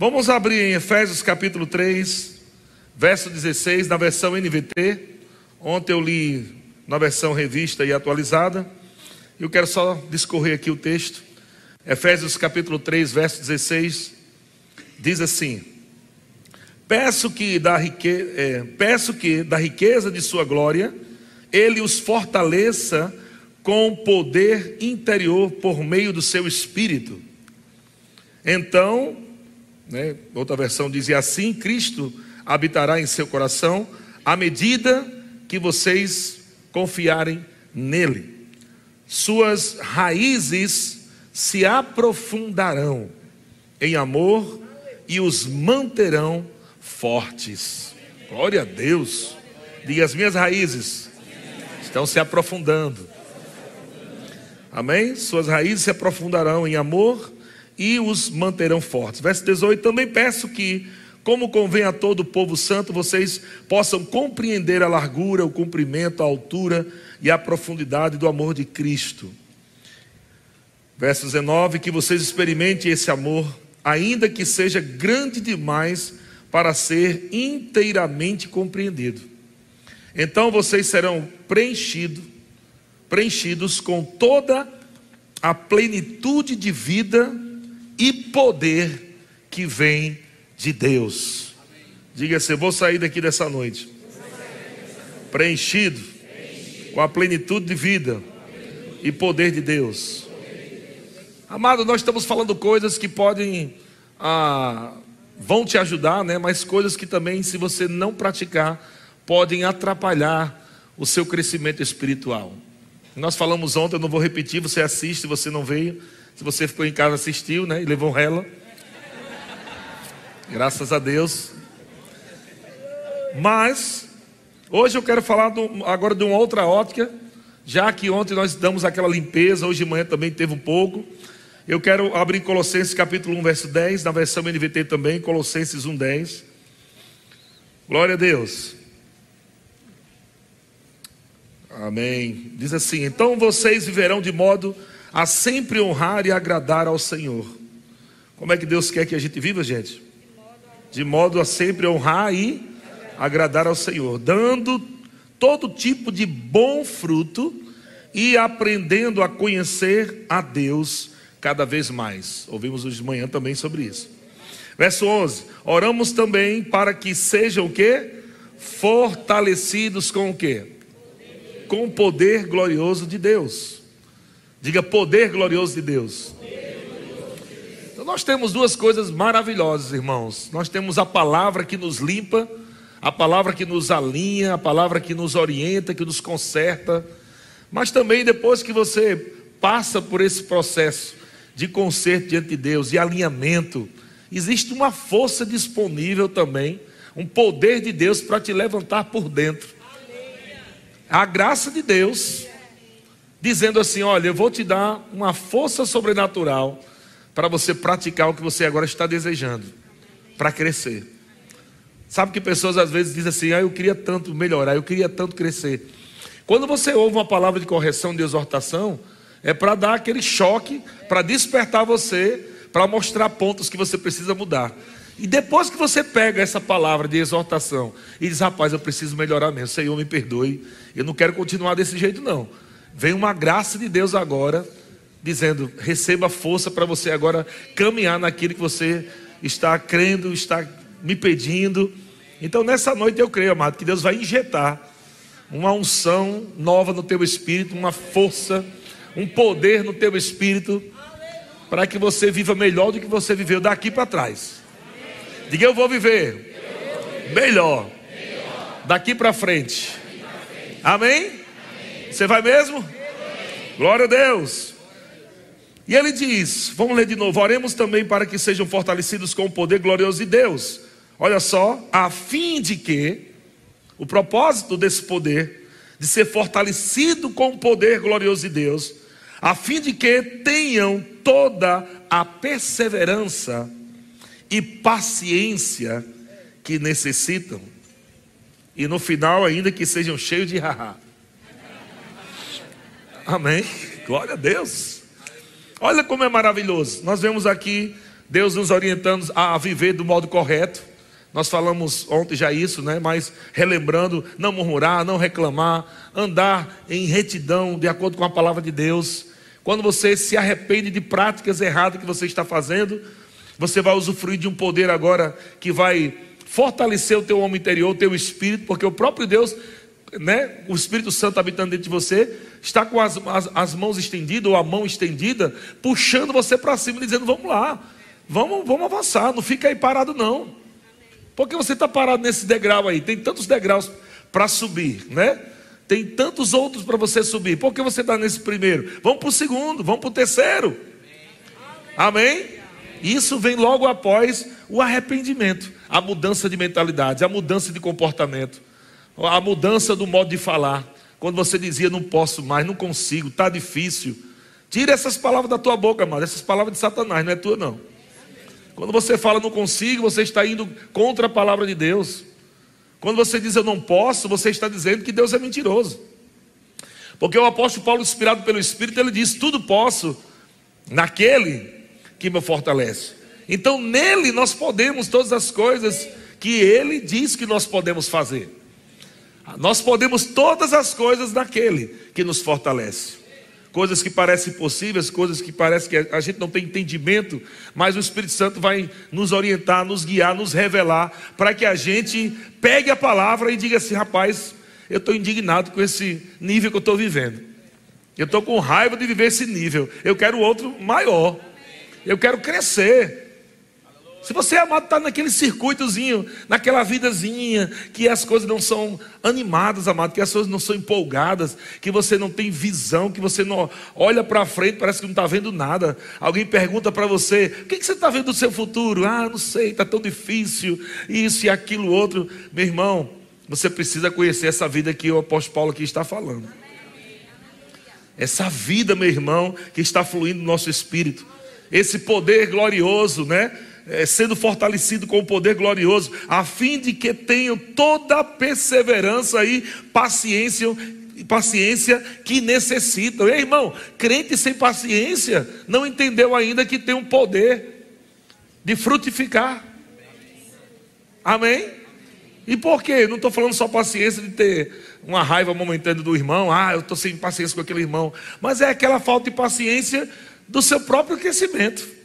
Vamos abrir em Efésios capítulo 3, verso 16, na versão NVT. Ontem eu li na versão revista e atualizada. Eu quero só discorrer aqui o texto. Efésios capítulo 3, verso 16, diz assim: Peço que da, rique... É, peço que da riqueza de sua glória, ele os fortaleça com poder interior por meio do seu espírito. Então, né, outra versão dizia assim: Cristo habitará em seu coração à medida que vocês confiarem nele. Suas raízes se aprofundarão em amor e os manterão fortes. Glória a Deus. Diga as minhas raízes estão se aprofundando. Amém? Suas raízes se aprofundarão em amor e os manterão fortes. Verso 18: Também peço que, como convém a todo o povo santo, vocês possam compreender a largura, o comprimento, a altura e a profundidade do amor de Cristo. Verso 19: Que vocês experimentem esse amor, ainda que seja grande demais para ser inteiramente compreendido. Então vocês serão preenchidos, preenchidos com toda a plenitude de vida e poder que vem de Deus. Diga assim: vou sair daqui dessa noite preenchido com a plenitude de vida e poder de Deus. Amado, nós estamos falando coisas que podem ah, vão te ajudar, né? Mas coisas que também, se você não praticar, podem atrapalhar o seu crescimento espiritual. Nós falamos ontem, eu não vou repetir, você assiste, você não veio. Se você ficou em casa, assistiu, né? E levou rela. Graças a Deus. Mas, hoje eu quero falar do, agora de uma outra ótica. Já que ontem nós damos aquela limpeza, hoje de manhã também teve um pouco. Eu quero abrir Colossenses capítulo 1, verso 10, na versão NVT também, Colossenses 1, 10. Glória a Deus. Amém. Diz assim: Então vocês viverão de modo a sempre honrar e agradar ao Senhor. Como é que Deus quer que a gente viva, gente? De modo a sempre honrar e agradar ao Senhor, dando todo tipo de bom fruto e aprendendo a conhecer a Deus cada vez mais. Ouvimos hoje de manhã também sobre isso. Verso 11: Oramos também para que sejam o quê? Fortalecidos com o quê? Com o poder glorioso de Deus. Diga poder glorioso de Deus. Então nós temos duas coisas maravilhosas, irmãos. Nós temos a palavra que nos limpa, a palavra que nos alinha, a palavra que nos orienta, que nos conserta. Mas também depois que você passa por esse processo de conserto diante de Deus, de alinhamento, existe uma força disponível também, um poder de Deus para te levantar por dentro. A graça de Deus dizendo assim: Olha, eu vou te dar uma força sobrenatural para você praticar o que você agora está desejando, para crescer. Sabe que pessoas às vezes dizem assim: Ah, eu queria tanto melhorar, eu queria tanto crescer. Quando você ouve uma palavra de correção, de exortação, é para dar aquele choque, para despertar você, para mostrar pontos que você precisa mudar. E depois que você pega essa palavra de exortação e diz: Rapaz, eu preciso melhorar mesmo, Senhor, me perdoe, eu não quero continuar desse jeito, não. Vem uma graça de Deus agora, dizendo: receba força para você agora caminhar naquilo que você está crendo, está me pedindo. Então, nessa noite eu creio, amado, que Deus vai injetar uma unção nova no teu espírito, uma força, um poder no teu espírito, para que você viva melhor do que você viveu daqui para trás. Diga eu vou viver melhor daqui para frente. Amém? Você vai mesmo? Glória a Deus. E ele diz: vamos ler de novo, oremos também para que sejam fortalecidos com o poder glorioso de Deus. Olha só, a fim de que o propósito desse poder, de ser fortalecido com o poder glorioso de Deus, a fim de que tenham toda a perseverança e paciência que necessitam, e no final ainda que sejam cheios de haha. Amém. Glória a Deus. Olha como é maravilhoso. Nós vemos aqui Deus nos orientando a viver do modo correto. Nós falamos ontem já isso, né? Mas relembrando, não murmurar, não reclamar, andar em retidão, de acordo com a palavra de Deus. Quando você se arrepende de práticas erradas que você está fazendo, você vai usufruir de um poder agora que vai fortalecer o teu homem interior, o teu espírito, porque o próprio Deus, né, o Espírito Santo habitando dentro de você, está com as, as, as mãos estendidas ou a mão estendida, puxando você para cima, dizendo: Vamos lá, vamos, vamos avançar, não fica aí parado, não. Porque você está parado nesse degrau aí, tem tantos degraus para subir, né? Tem tantos outros para você subir. Por que você está nesse primeiro? Vamos para o segundo, vamos para o terceiro. Amém? Isso vem logo após o arrependimento, a mudança de mentalidade, a mudança de comportamento, a mudança do modo de falar. Quando você dizia não posso mais, não consigo, está difícil. Tira essas palavras da tua boca, amado. Essas palavras de Satanás, não é tua, não. Quando você fala não consigo, você está indo contra a palavra de Deus. Quando você diz eu não posso, você está dizendo que Deus é mentiroso. Porque o apóstolo Paulo, inspirado pelo Espírito, ele diz: Tudo posso naquele que me fortalece. Então, nele nós podemos todas as coisas que ele diz que nós podemos fazer. Nós podemos todas as coisas naquele que nos fortalece coisas que parecem possíveis, coisas que parece que a gente não tem entendimento, mas o Espírito Santo vai nos orientar, nos guiar, nos revelar, para que a gente pegue a palavra e diga assim: rapaz, eu estou indignado com esse nível que eu estou vivendo. Eu estou com raiva de viver esse nível. Eu quero outro maior. Eu quero crescer. Se você, amado, está naquele circuitozinho, naquela vidazinha, que as coisas não são animadas, amado, que as coisas não são empolgadas, que você não tem visão, que você não olha para frente, parece que não está vendo nada. Alguém pergunta para você: o que, que você está vendo do seu futuro? Ah, não sei, está tão difícil, isso e aquilo outro. Meu irmão, você precisa conhecer essa vida que o apóstolo Paulo aqui está falando. Essa vida, meu irmão, que está fluindo no nosso espírito. Esse poder glorioso, né? É, sendo fortalecido com o poder glorioso, a fim de que tenham toda a perseverança e paciência paciência que necessitam. E, irmão, crente sem paciência não entendeu ainda que tem um poder de frutificar. Amém? E por quê? Não estou falando só paciência de ter uma raiva momentânea do irmão, ah, eu estou sem paciência com aquele irmão, mas é aquela falta de paciência do seu próprio crescimento.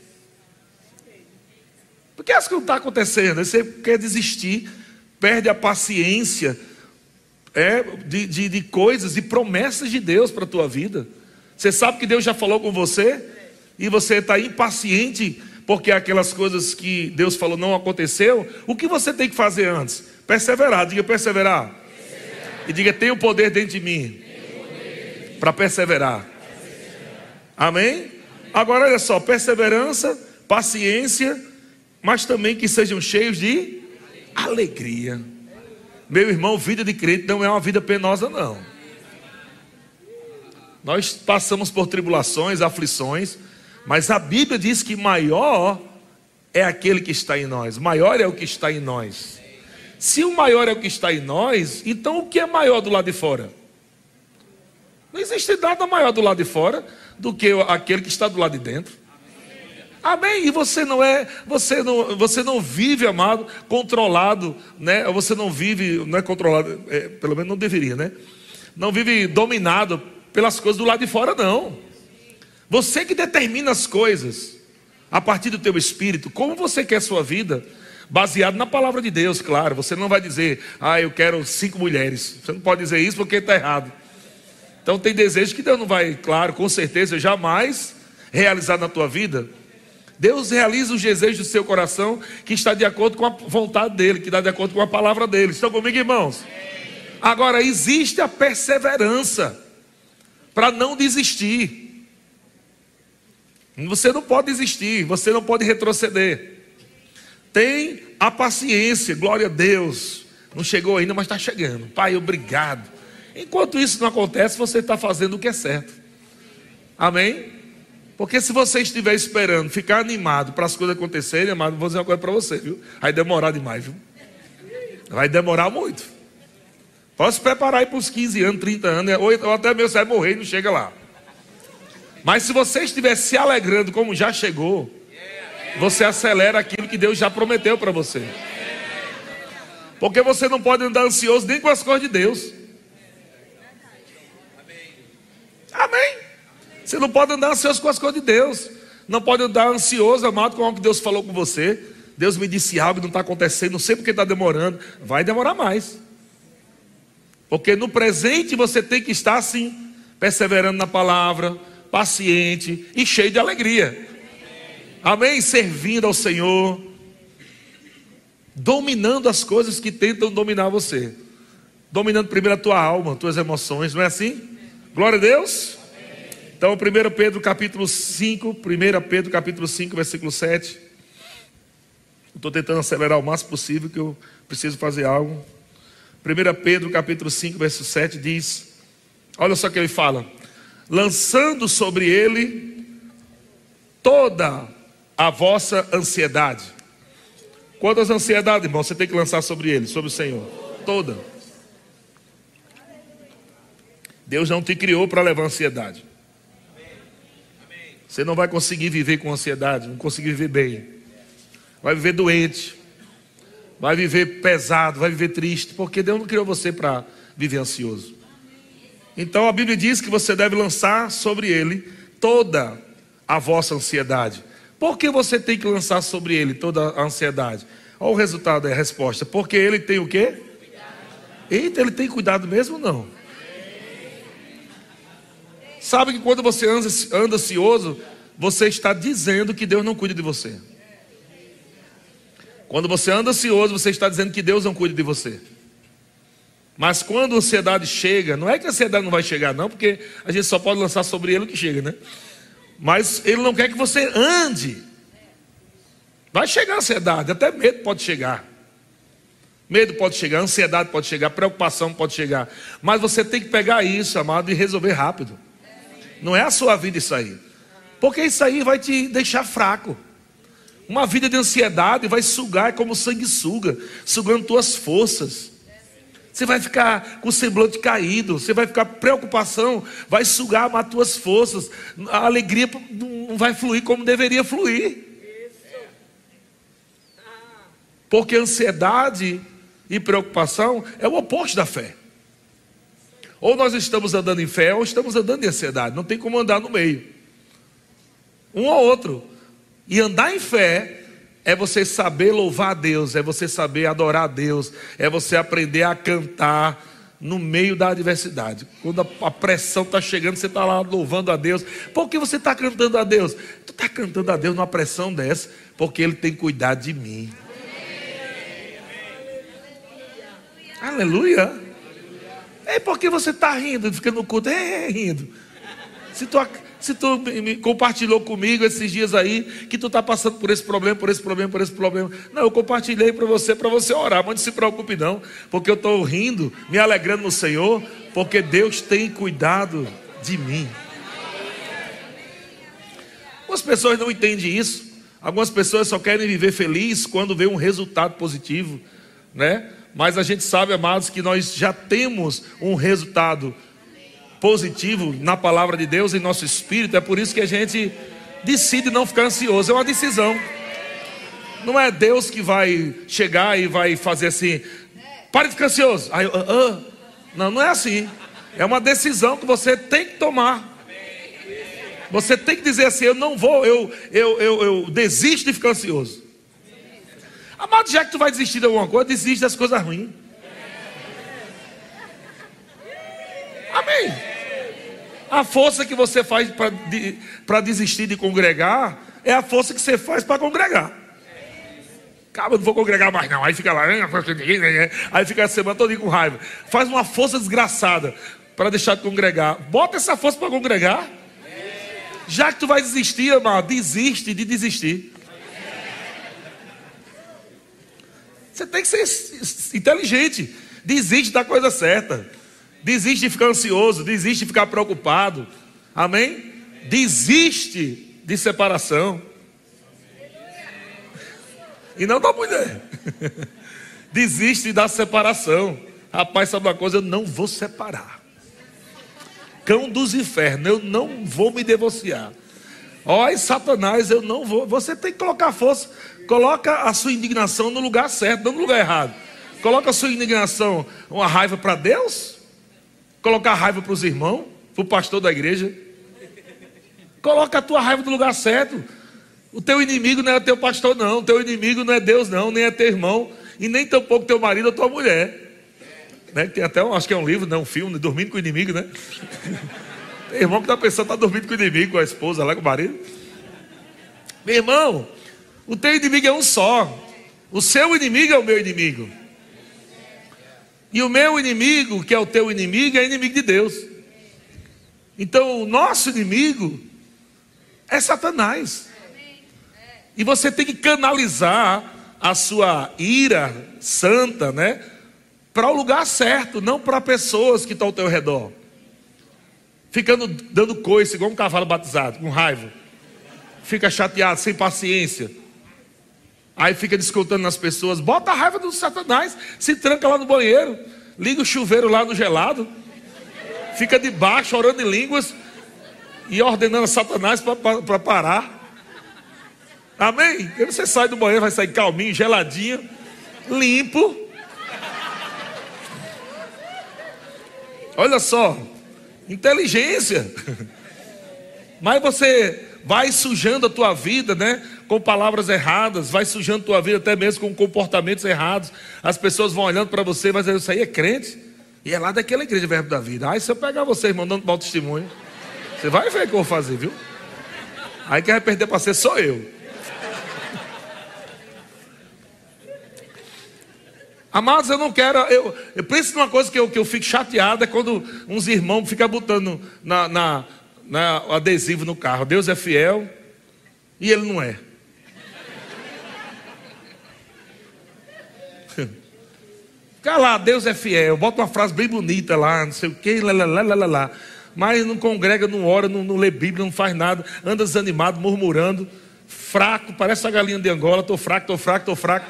Porque acho que não está acontecendo. Você quer desistir, perde a paciência é, de, de, de coisas e promessas de Deus para a tua vida. Você sabe que Deus já falou com você e você está impaciente porque aquelas coisas que Deus falou não aconteceu. O que você tem que fazer antes? Perseverar. Diga perseverar. E diga: tem o poder dentro de mim para perseverar. Amém? Agora olha só: perseverança, paciência mas também que sejam cheios de alegria. Meu irmão, vida de crente não é uma vida penosa, não. Nós passamos por tribulações, aflições, mas a Bíblia diz que maior é aquele que está em nós, maior é o que está em nós. Se o maior é o que está em nós, então o que é maior do lado de fora? Não existe nada maior do lado de fora do que aquele que está do lado de dentro. Amém. E você não é, você não, você não vive, amado, controlado, né? Você não vive, não é controlado, é, pelo menos não deveria, né? Não vive dominado pelas coisas do lado de fora, não. Você que determina as coisas a partir do teu espírito, como você quer a sua vida, baseado na palavra de Deus, claro. Você não vai dizer, ah, eu quero cinco mulheres. Você não pode dizer isso porque está errado. Então tem desejos que Deus não vai, claro, com certeza, jamais realizar na tua vida. Deus realiza os desejos do seu coração que está de acordo com a vontade dele, que está de acordo com a palavra dele. Estão comigo, irmãos? Agora, existe a perseverança para não desistir. Você não pode desistir, você não pode retroceder. Tem a paciência, glória a Deus. Não chegou ainda, mas está chegando. Pai, obrigado. Enquanto isso não acontece, você está fazendo o que é certo. Amém? Porque se você estiver esperando ficar animado para as coisas acontecerem, amado, vou dizer uma coisa para você, viu? Vai demorar demais, viu? Vai demorar muito. Pode se preparar aí para os 15 anos, 30 anos, ou até mesmo você vai morrer e não chega lá. Mas se você estiver se alegrando como já chegou, você acelera aquilo que Deus já prometeu para você. Porque você não pode andar ansioso nem com as coisas de Deus. Amém. Você não pode andar ansioso com as coisas de Deus. Não pode andar ansioso, amado, com algo que Deus falou com você. Deus me disse algo e não está acontecendo, não sei porque está demorando. Vai demorar mais. Porque no presente você tem que estar assim, perseverando na palavra, paciente e cheio de alegria. Amém? Servindo ao Senhor, dominando as coisas que tentam dominar você. Dominando primeiro a tua alma, tuas emoções, não é assim? Glória a Deus. Então, 1 Pedro capítulo 5, 1 Pedro capítulo 5, versículo 7. Estou tentando acelerar o máximo possível, que eu preciso fazer algo. 1 Pedro capítulo 5, verso 7 diz: Olha só o que ele fala: lançando sobre ele toda a vossa ansiedade. Quantas ansiedades, irmão, você tem que lançar sobre ele, sobre o Senhor? Toda. Deus não te criou para levar ansiedade. Você não vai conseguir viver com ansiedade, não conseguir viver bem. Vai viver doente, vai viver pesado, vai viver triste, porque Deus não criou você para viver ansioso. Então a Bíblia diz que você deve lançar sobre ele toda a vossa ansiedade. Por que você tem que lançar sobre ele toda a ansiedade? Olha o resultado, é a resposta. Porque ele tem o quê? Eita, ele tem cuidado mesmo não? Sabe que quando você anda, anda ansioso, você está dizendo que Deus não cuida de você. Quando você anda ansioso, você está dizendo que Deus não cuida de você. Mas quando a ansiedade chega, não é que a ansiedade não vai chegar, não, porque a gente só pode lançar sobre ele o que chega, né? Mas ele não quer que você ande. Vai chegar a ansiedade, até medo pode chegar. Medo pode chegar, ansiedade pode chegar, preocupação pode chegar. Mas você tem que pegar isso, amado, e resolver rápido. Não é a sua vida isso aí. Porque isso aí vai te deixar fraco. Uma vida de ansiedade vai sugar, como sanguessuga, sugando tuas forças. Você vai ficar com o semblante caído, você vai ficar preocupação, vai sugar as tuas forças. A alegria não vai fluir como deveria fluir. Porque ansiedade e preocupação é o oposto da fé. Ou nós estamos andando em fé, ou estamos andando em ansiedade. Não tem como andar no meio. Um ou outro. E andar em fé é você saber louvar a Deus, é você saber adorar a Deus, é você aprender a cantar no meio da adversidade. Quando a, pressão está chegando, você está lá louvando a Deus. Por que você está cantando a Deus? Tu está cantando a Deus numa pressão dessa, porque Ele tem cuidado de mim. Aleluia. É porque você está rindo, fica no culto, é, é rindo. Se tu, se tu me compartilhou comigo esses dias aí, que tu está passando por esse problema, por esse problema, por esse problema. Não, eu compartilhei para você, para você orar, mas não se preocupe não, porque eu estou rindo, me alegrando no Senhor, porque Deus tem cuidado de mim. Algumas pessoas não entendem isso. Algumas pessoas só querem viver feliz quando vê um resultado positivo, né? Mas a gente sabe, amados, que nós já temos um resultado positivo na palavra de Deus em nosso espírito. É por isso que a gente decide não ficar ansioso. É uma decisão. Não é Deus que vai chegar e vai fazer assim, pare de ficar ansioso. Aí, uh. Não, não é assim. É uma decisão que você tem que tomar. Você tem que dizer assim: eu não vou, eu, eu, eu, eu desisto de ficar ansioso. Amado, já que tu vai desistir de alguma coisa, desiste das coisas ruins. Amém. A força que você faz para desistir de congregar é a força que você faz para congregar. Cara, não vou congregar mais não. Aí fica lá, aí fica a semana toda com raiva. Faz uma força desgraçada para deixar de congregar. Bota essa força para congregar. Já que tu vai desistir, amado, desiste de desistir. Você tem que ser inteligente. Desiste da coisa certa. Desiste de ficar ansioso. Desiste de ficar preocupado. Amém? Desiste de separação. E não da mulher. Desiste da separação. Rapaz, sabe uma coisa? Eu não vou separar. Cão dos infernos, eu não vou me divorciar. Ó, Satanás, eu não vou. Você tem que colocar força. Coloca a sua indignação no lugar certo, não no lugar errado. Coloca a sua indignação, uma raiva para Deus. Colocar raiva para os irmãos, para o pastor da igreja. Coloca a tua raiva no lugar certo. O teu inimigo não é teu pastor, não. O teu inimigo não é Deus, não, nem é teu irmão, e nem tampouco teu marido ou tua mulher. Né? Tem até, um, acho que é um livro, não, um filme, Dormindo com o Inimigo, né? Irmão que está pensando, está dormindo com o inimigo, com a esposa lá, com o marido. Meu irmão, o teu inimigo é um só. O seu inimigo é o meu inimigo. E o meu inimigo, que é o teu inimigo, é inimigo de Deus. Então, o nosso inimigo é Satanás. E você tem que canalizar a sua ira santa, né? Para o lugar certo, não para pessoas que estão ao teu redor. Ficando dando coice, igual um cavalo batizado, com raiva. Fica chateado, sem paciência. Aí fica descontando nas pessoas. Bota a raiva do Satanás, se tranca lá no banheiro, liga o chuveiro lá no gelado, fica debaixo orando em línguas e ordenando a Satanás para parar. Amém? E você sai do banheiro, vai sair calminho, geladinho, limpo. Olha só, inteligência. Mas você vai sujando a tua vida, né? Com palavras erradas, vai sujando a tua vida até mesmo com comportamentos errados. As pessoas vão olhando para você, mas isso aí é crente. E é lá daquela igreja Verbo da Vida. Aí se eu pegar vocês mandando mau testemunho, você vai ver o que eu vou fazer, viu? Aí quem vai perder para ser sou eu. Amados, eu não quero. Eu, eu penso numa coisa que eu, que eu fico chateado: é quando uns irmãos ficam botando na, na, na, adesivo no carro. Deus é fiel e ele não é. Fica lá, Deus é fiel. Bota uma frase bem bonita lá, não sei o que, lá, lá, lá, lá, lá. Mas não congrega, não ora, não, não lê Bíblia, não faz nada, anda desanimado, murmurando, fraco, parece a galinha de Angola, estou fraco, estou fraco, estou fraco.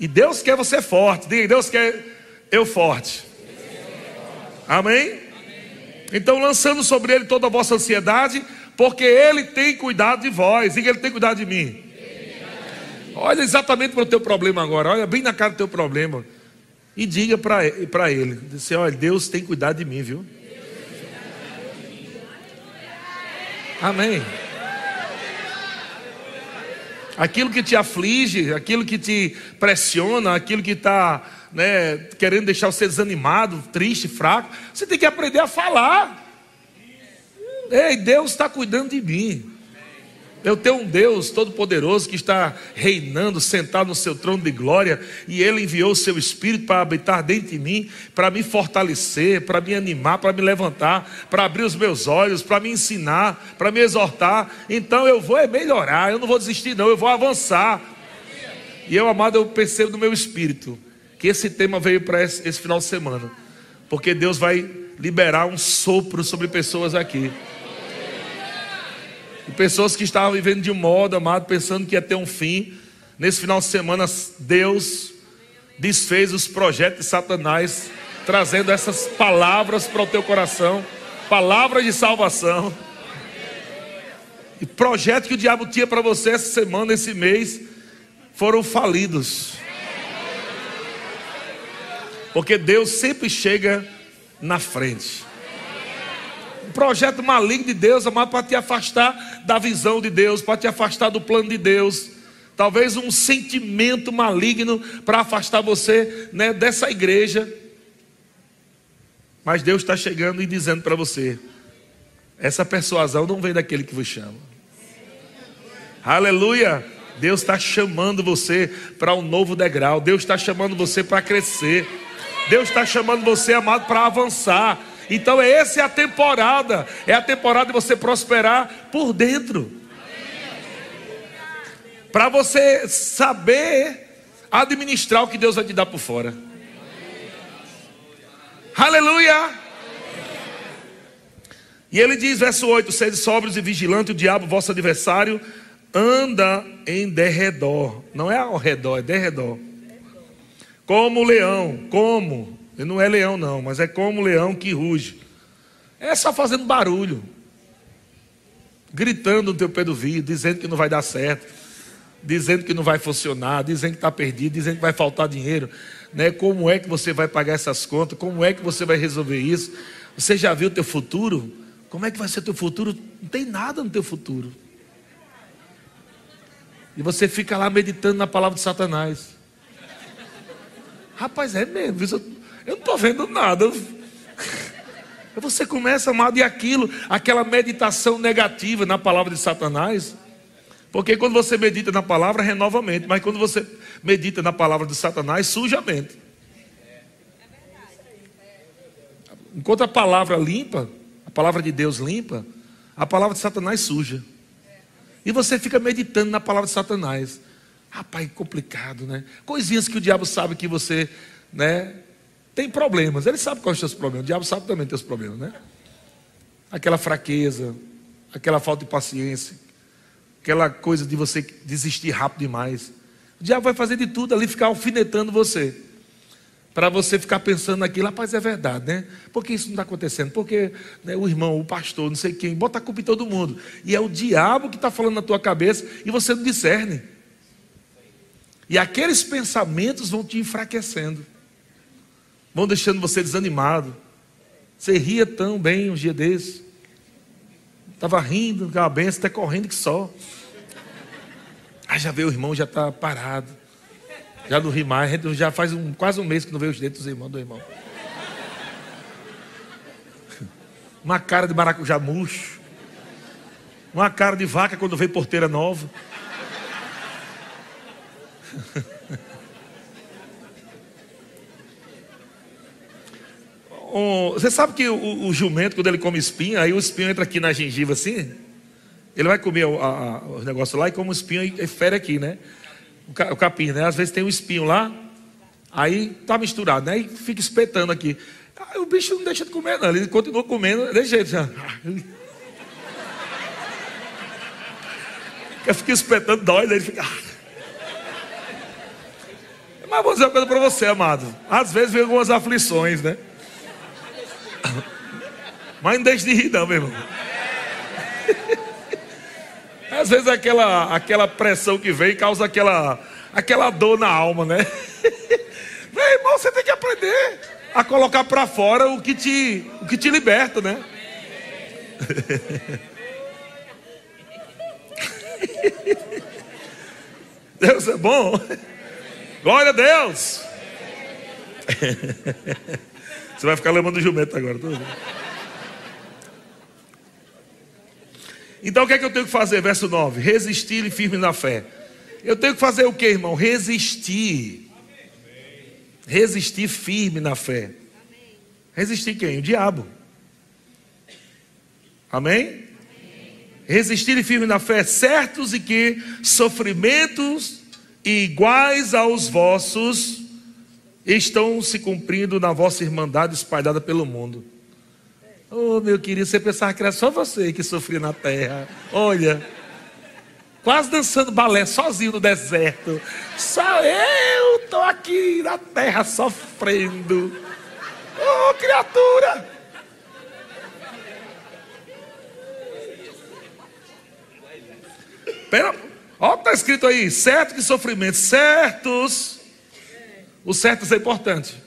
E Deus quer você forte. Diga, Deus quer eu forte. Amém? Então, lançando sobre ele toda a vossa ansiedade, porque ele tem cuidado de vós. Diga, ele tem cuidado de mim. Olha exatamente para o teu problema agora. Olha bem na cara do teu problema. E diga para ele: diz assim, olha, Deus tem cuidado de mim, viu? Amém aquilo que te aflige, aquilo que te pressiona, aquilo que está né, querendo deixar você desanimado, triste, fraco, você tem que aprender a falar. Ei, Deus está cuidando de mim. Eu tenho um Deus todo-poderoso que está reinando, sentado no seu trono de glória, e Ele enviou o seu Espírito para habitar dentro de mim, para me fortalecer, para me animar, para me levantar, para abrir os meus olhos, para me ensinar, para me exortar. Então eu vou melhorar, eu não vou desistir, não, eu vou avançar. E eu, amado, eu percebo no meu espírito que esse tema veio para esse, esse final de semana, porque Deus vai liberar um sopro sobre pessoas aqui. Pessoas que estavam vivendo de modo, amado, pensando que ia ter um fim. Nesse final de semana, Deus desfez os projetos de Satanás, trazendo essas palavras para o teu coração palavras de salvação. E projetos que o diabo tinha para você essa semana, esse mês, foram falidos. Porque Deus sempre chega na frente projeto maligno de Deus, amado, para te afastar da visão de Deus, para te afastar do plano de Deus. Talvez um sentimento maligno para afastar você né, dessa igreja. Mas Deus está chegando e dizendo para você: essa persuasão não vem daquele que vos chama. Aleluia! Deus está chamando você para um novo degrau. Deus está chamando você para crescer. Deus está chamando você, amado, para avançar. Então essa é a temporada, é a temporada de você prosperar por dentro. Para você saber administrar o que Deus vai te dar por fora. Aleluia! E ele diz, verso 8: Sede sóbrios e vigilantes, o diabo, vosso adversário, anda em derredor. Não é ao redor, é derredor. Como leão, como ele não é leão, não, mas é como um leão que ruge. É só fazendo barulho. gritando no teu pé do vidro, dizendo que não vai dar certo, dizendo que não vai funcionar, dizendo que está perdido, dizendo que vai faltar dinheiro, né? Como é que você vai pagar essas contas? Como é que você vai resolver isso? Você já viu o teu futuro? Como é que vai ser o teu futuro? Não tem nada no teu futuro. E você fica lá meditando na palavra de Satanás. Rapaz, é mesmo. Eu não estou vendo nada. Você começa, amado, e aquilo, aquela meditação negativa na palavra de Satanás. Porque quando você medita na palavra, renova a mente. Mas quando você medita na palavra de Satanás, suja a mente. Enquanto a palavra limpa, a palavra de Deus limpa, a palavra de Satanás suja. E você fica meditando na palavra de Satanás. Rapaz, complicado, né? Coisinhas que o diabo sabe que você, né, tem problemas. Ele sabe quais são os seus problemas. O diabo sabe também os seus problemas, né? Aquela fraqueza, aquela falta de paciência, aquela coisa de você desistir rápido demais. O diabo vai fazer de tudo ali, ficar alfinetando você. Para você ficar pensando naquilo, rapaz, é verdade, né? Por que isso não está acontecendo? Porque né, o irmão, o pastor, não sei quem, bota a culpa em todo mundo. E é o diabo que está falando na tua cabeça e você não discerne. E aqueles pensamentos vão te enfraquecendo, vão deixando você desanimado. Você ria tão bem um dia desse, estava rindo, aquela benção, até correndo que só. Aí já veio o irmão, já está parado. Já não ri mais, já faz um, quase um mês que não vê os dedos dos irmãos do irmão. Uma cara de maracujá murcho. Uma cara de vaca quando vê porteira nova. você sabe que o, o, jumento, quando ele come espinho, aí o espinho entra aqui na gengiva assim. Ele vai comer o, a, o negócio lá e come o espinho e fere aqui, né? o capim, né? Às vezes tem um espinho lá, aí tá misturado, né? E fica espetando aqui. Aí o bicho não deixa de comer, não. Ele continua comendo desse jeito. Já. Fica espetando, dói, daí ele fica. Mas vou dizer uma coisa para você, amado. Às vezes vem algumas aflições, né? Mas não deixe de rir, não, meu irmão. Às vezes aquela, aquela pressão que vem causa aquela, aquela dor na alma, né? Meu irmão, você tem que aprender a colocar para fora o que te, o que te liberta, né? Deus é bom. Glória a Deus. Você vai ficar lembrando do jumento agora. Tudo. Então o que é que eu tenho que fazer? Verso 9: resistir e firme na fé. Eu tenho que fazer o que, irmão? Resistir. Resistir firme na fé. Resistir quem? O diabo. Amém? Resistir e firme na fé, certos e que sofrimentos iguais aos vossos estão se cumprindo na vossa irmandade espalhada pelo mundo. Oh, meu querido, você pensava que era só você que sofria na terra. Olha, quase dançando balé sozinho no deserto. Só eu estou aqui na terra sofrendo. Oh, criatura! Pera, ó, está escrito aí, certo que sofrimento, certos. Os certos é importante.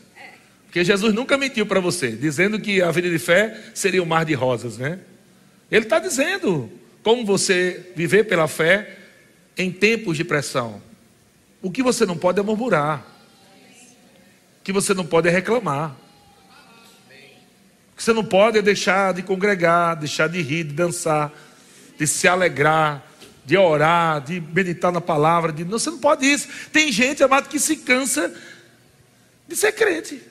Porque Jesus nunca mentiu para você, dizendo que a vida de fé seria um mar de rosas, né? Ele está dizendo como você viver pela fé em tempos de pressão. O que você não pode é murmurar. O que você não pode é reclamar. O que você não pode é deixar de congregar, deixar de rir, de dançar, de se alegrar, de orar, de meditar na palavra. De... Não, você não pode isso. Tem gente, amado, que se cansa de ser crente.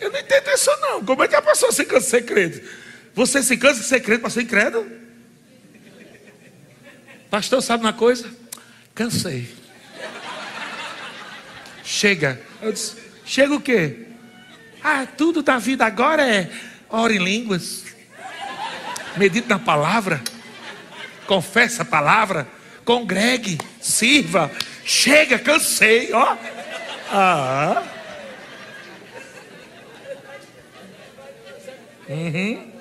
Eu não entendo isso não. Como é que a pessoa se cansa de ser crente? Você se cansa de ser crente para ser incrédulo? Pastor, sabe uma coisa? Cansei. Chega. Eu disse, chega o quê? Ah, tudo da vida agora é ora em línguas. Medite na palavra. Confessa a palavra. Congregue. Sirva. Chega, cansei, ó. Ah. Uhum.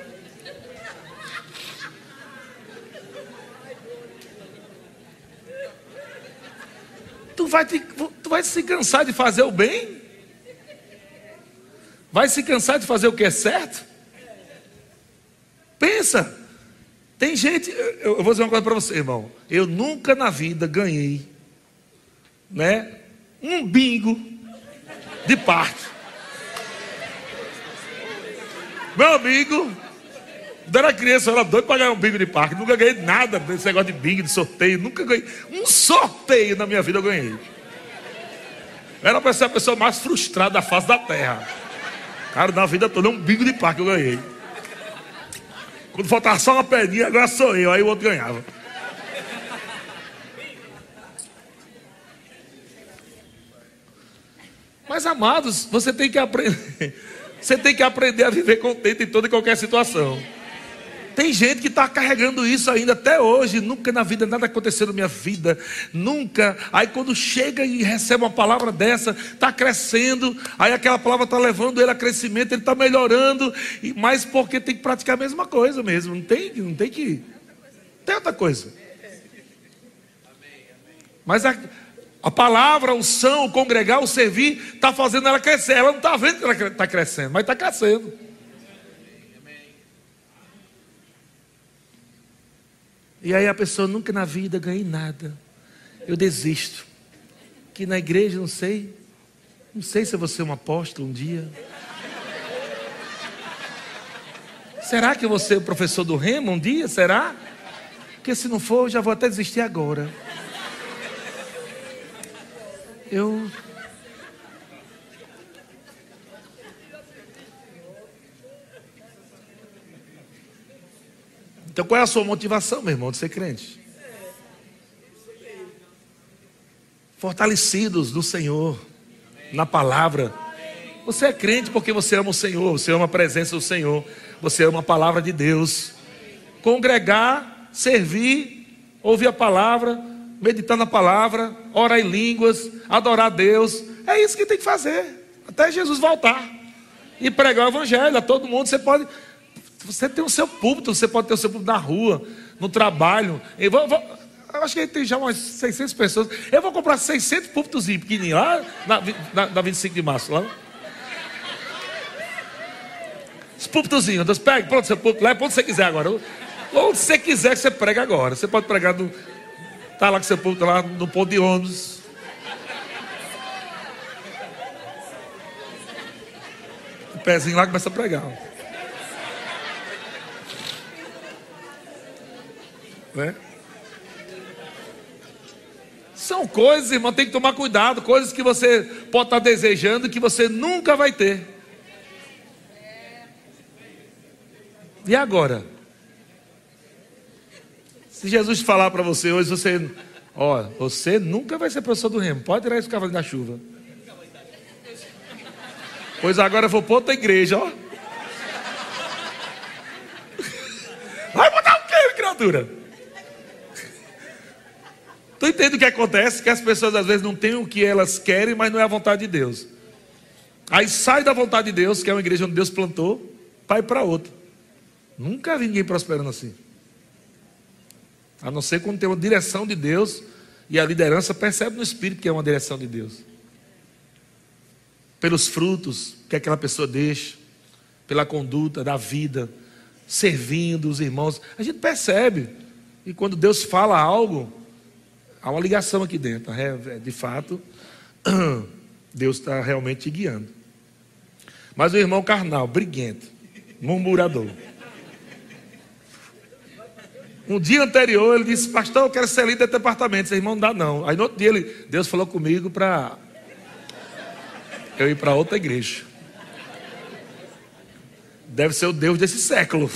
Tu vai, te, tu vai se cansar de fazer o bem? Vai se cansar de fazer o que é certo? Pensa. Tem gente, eu, eu vou dizer uma coisa para você, irmão. Eu nunca na vida ganhei, né? Um bingo de parto. Meu amigo, quando era criança, eu era doido para ganhar um bingo de parque. Nunca ganhei nada desse negócio de bingo, de sorteio. Nunca ganhei. Um sorteio na minha vida eu ganhei. Era para ser a pessoa mais frustrada da face da terra. Cara, na vida toda, um bingo de parque eu ganhei. Quando faltava só uma perninha, agora sou eu. Aí o outro ganhava. Mas, amados, você tem que aprender. Você tem que aprender a viver contente em toda e qualquer situação. Tem gente que está carregando isso ainda até hoje. Nunca na vida nada aconteceu na minha vida. Nunca. Aí quando chega e recebe uma palavra dessa, está crescendo. Aí aquela palavra está levando ele a crescimento, ele está melhorando. E mais porque tem que praticar a mesma coisa mesmo. Não tem, não tem que. Tem outra coisa. Mas a, a palavra, o são, o congregar, o servir, está fazendo ela crescer. Ela não está vendo que ela está crescendo, mas está crescendo. E aí a pessoa nunca na vida ganhei nada. Eu desisto. Que na igreja, não sei. Não sei se eu vou ser um apóstolo um dia. Será que eu vou ser o professor do remo um dia? Será? Porque se não for, eu já vou até desistir agora. Eu Então qual é a sua motivação, meu irmão, de ser crente? Fortalecidos no Senhor, na palavra. Você é crente porque você ama o Senhor, você ama a presença do Senhor, você ama a palavra de Deus. Congregar, servir, ouvir a palavra, meditar na palavra, orar em línguas, adorar a Deus. É isso que tem que fazer, até Jesus voltar. E pregar o evangelho a todo mundo. Você pode você tem o seu púlpito, você pode ter o seu púlpito na rua, no trabalho. Eu, vou, vou, eu acho que tem já umas 600 pessoas. Eu vou comprar 600 púlpitos pequenininhos lá na, na, na 25 de março. Lá. Os púlpitozinhos. Deus pega, pronto, seu púlpito, leva onde você quiser agora. Onde você quiser que você prega agora. Você pode pregar no. Tá lá com seu púlpito lá no ponto de ônibus. O pezinho lá começa a pregar. Né? São coisas, irmão, tem que tomar cuidado, coisas que você pode estar desejando que você nunca vai ter. E agora? Se Jesus falar para você hoje, você, ó, você nunca vai ser professor do remo, pode tirar esse cavalo da chuva. Pois agora eu vou para outra igreja, ó. Vai botar o quê, criatura? Tu entende o que acontece? Que as pessoas às vezes não têm o que elas querem, mas não é a vontade de Deus. Aí sai da vontade de Deus, que é uma igreja onde Deus plantou, vai para outra. Nunca vi ninguém prosperando assim. A não ser quando tem uma direção de Deus e a liderança percebe no espírito que é uma direção de Deus. Pelos frutos que aquela pessoa deixa, pela conduta da vida, servindo os irmãos. A gente percebe. E quando Deus fala algo, Há uma ligação aqui dentro. É, de fato, Deus está realmente te guiando. Mas o irmão carnal, briguento, murmurador. Um dia anterior ele disse, pastor, eu quero ser líder de departamento. Esse irmão não dá não. Aí no outro dia ele, Deus falou comigo para eu ir para outra igreja. Deve ser o Deus desse século.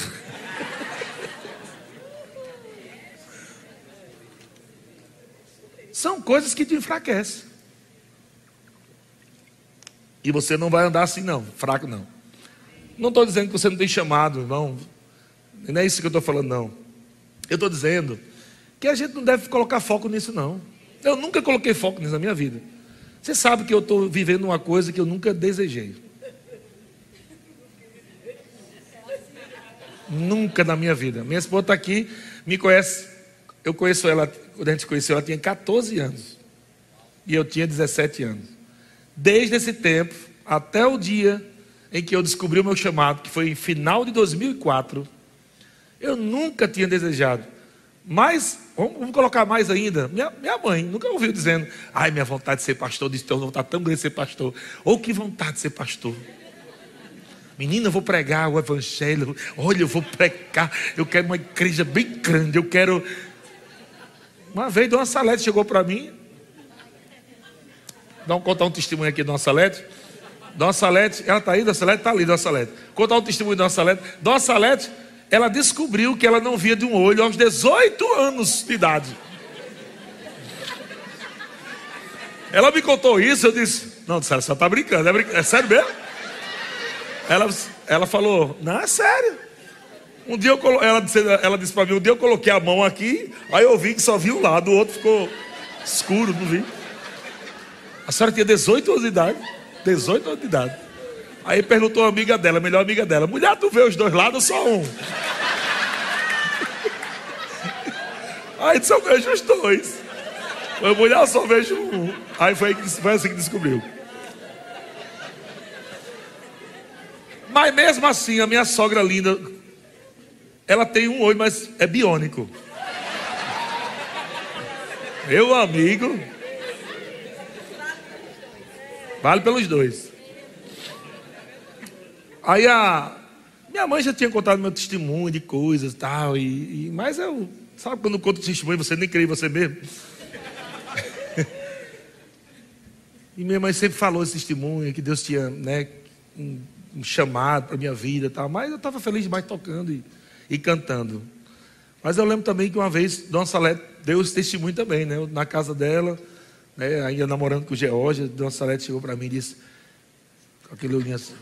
São coisas que te enfraquecem. E você não vai andar assim, não, fraco não. Não estou dizendo que você não tem chamado, irmão. Não é isso que eu estou falando, não. Eu estou dizendo que a gente não deve colocar foco nisso, não. Eu nunca coloquei foco nisso na minha vida. Você sabe que eu estou vivendo uma coisa que eu nunca desejei. Nunca na minha vida. Minha esposa está aqui, me conhece. Eu conheço ela quando a gente conheceu, ela tinha 14 anos. E eu tinha 17 anos. Desde esse tempo até o dia em que eu descobri o meu chamado, que foi em final de 2004, eu nunca tinha desejado. Mas, vamos, colocar mais ainda, minha, minha, mãe nunca ouviu dizendo, ai, minha vontade de ser pastor, disse, tenho vontade tão grande de ser pastor. Ou que vontade de ser pastor. Menina, eu vou pregar o evangelho. Olha, eu vou pregar. Eu quero uma igreja bem grande. Eu quero. Uma vez, Dona Salete chegou para mim. Vamos contar um testemunho aqui, Dona Salete. Dona Salete, ela está aí, Dona Salete? Está ali, Dona Salete. Contar um testemunho de Dona Salete. Dona Salete, ela descobriu que ela não via de um olho aos 18 anos de idade. Ela me contou isso, eu disse, não, você só está brincando, é, é sério mesmo? Ela, ela falou, não, é sério. Um dia eu colo... ela disse, ela disse para mim, um dia eu coloquei a mão aqui, aí eu vi que só vi um lado, o outro ficou escuro, não vi. A senhora tinha 18 anos de idade. 18 anos de idade. Aí perguntou a amiga dela, a melhor amiga dela, mulher, tu vê os dois lados ou só um? Aí disse, eu vejo os dois. Eu, mulher, eu só vejo um. Aí foi, foi assim que descobriu. Mas mesmo assim, a minha sogra linda, ela tem um olho, mas é biônico. Meu amigo, vale pelos dois. Aí a minha mãe já tinha contado meu testemunho de coisas tal, e, e mas eu, sabe quando conta testemunho você nem crê em você mesmo? e minha mãe sempre falou esse testemunho que Deus tinha, né, um, um chamado para minha vida tal, mas eu estava feliz demais tocando e, e, cantando. Mas eu lembro também que uma vez Dona Salete deu esse testemunho também, né? Na casa dela, né? ainda namorando com o Georgia, Dona Salete chegou para mim e disse, com aquele olhinho assim.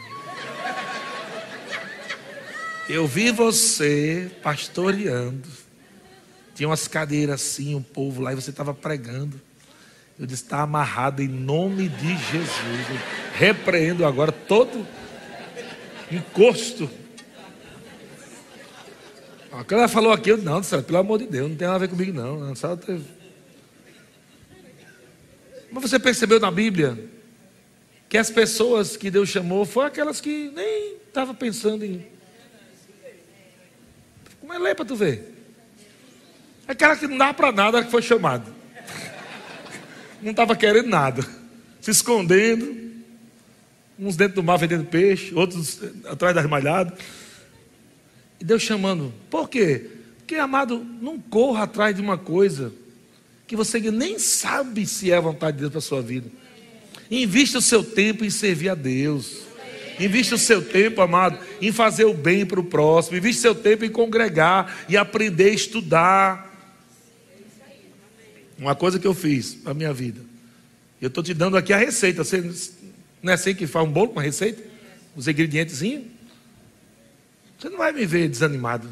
Eu vi você pastoreando. Tinha umas cadeiras assim, um povo lá, e você estava pregando. Eu disse, está amarrado em nome de Jesus. Eu repreendo agora todo encosto. Quando ela falou aquilo, não, pelo amor de Deus, não tem nada a ver comigo, não. não Mas você percebeu na Bíblia que as pessoas que Deus chamou foram aquelas que nem estavam pensando em. Como é ler para tu ver? Aquela que não dava para nada que foi chamado. Não estava querendo nada. Se escondendo uns dentro do mar vendendo peixe, outros atrás das malhadas. E Deus chamando. Por quê? Porque, amado, não corra atrás de uma coisa que você nem sabe se é a vontade de Deus para a sua vida. Invista o seu tempo em servir a Deus. Invista o seu tempo, amado, em fazer o bem para o próximo. Invista o seu tempo em congregar e aprender a estudar. Uma coisa que eu fiz para a minha vida. Eu estou te dando aqui a receita. Você não é assim que faz um bolo com a receita? Os ingredientes. Você não vai me ver desanimado.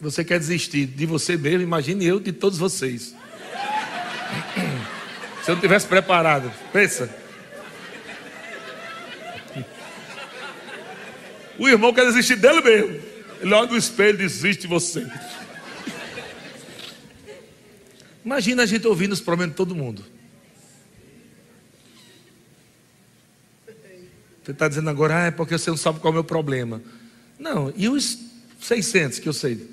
Você quer desistir de você mesmo, imagine eu de todos vocês. Se eu não tivesse preparado, pensa. O irmão quer desistir dele mesmo. Ele olha no espelho e desiste de você. Imagina a gente ouvindo os problemas de todo mundo. Você está dizendo agora, ah, é porque você não sabe qual é o meu problema. Não, e os 600 que eu sei?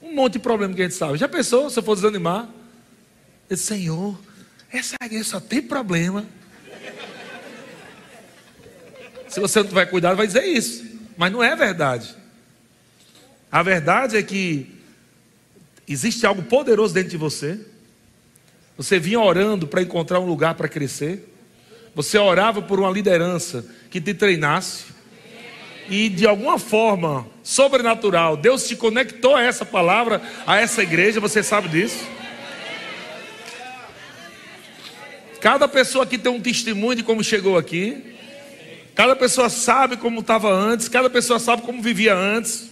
Um monte de problema que a gente sabe. Já pensou se eu for desanimar? Eu disse, Senhor, essa igreja só tem problema. Se você não tiver cuidado, vai dizer isso. Mas não é verdade. A verdade é que existe algo poderoso dentro de você. Você vinha orando para encontrar um lugar para crescer. Você orava por uma liderança que te treinasse. E de alguma forma sobrenatural, Deus te conectou a essa palavra, a essa igreja, você sabe disso? Cada pessoa aqui tem um testemunho de como chegou aqui. Cada pessoa sabe como estava antes, cada pessoa sabe como vivia antes.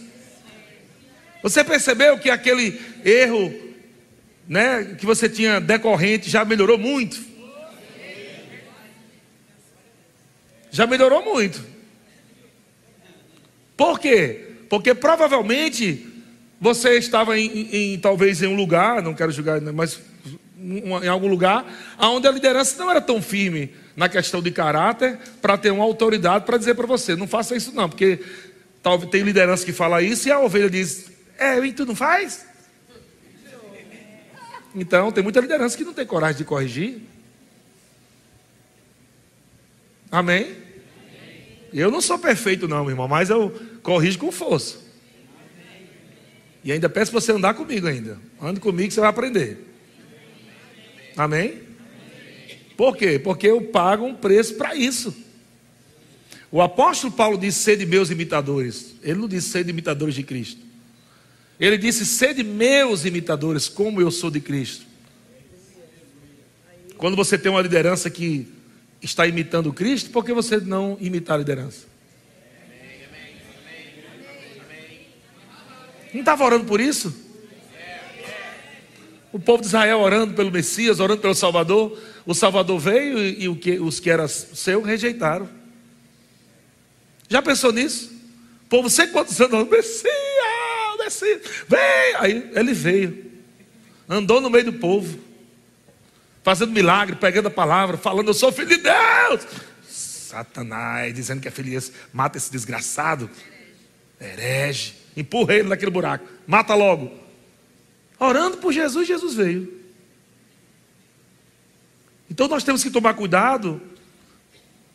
Você percebeu que aquele erro, né, que você tinha decorrente já melhorou muito? já melhorou muito. Por quê? Porque provavelmente Você estava em, em, talvez em um lugar, não quero julgar, né, mas em algum lugar, onde a liderança não era tão firme na questão de caráter para ter uma autoridade para dizer para você, não faça isso não, porque talvez tem liderança que fala isso e a ovelha diz, é, e tu não faz? Então, tem muita liderança que não tem coragem de corrigir. Amém? Eu não sou perfeito, não, irmão, mas eu corrijo com força. E ainda peço para você andar comigo ainda. Ande comigo que você vai aprender. Amém? Por quê? Porque eu pago um preço para isso. O apóstolo Paulo disse: sede meus imitadores. Ele não disse sede imitadores de Cristo. Ele disse: sede meus imitadores, como eu sou de Cristo. Quando você tem uma liderança que está imitando Cristo, por que você não imitar a liderança? Não estava orando por isso? O povo de Israel orando pelo Messias, orando pelo Salvador. O Salvador veio e, e os que eram seu rejeitaram. Já pensou nisso? O povo, sei quantos anos, Messias, Messias, vem. Aí ele veio, andou no meio do povo, fazendo milagre, pegando a palavra, falando: Eu sou filho de Deus. Satanás, dizendo que é filho de Deus, mata esse desgraçado, herege, empurra ele naquele buraco, mata logo. Orando por Jesus, Jesus veio. Então nós temos que tomar cuidado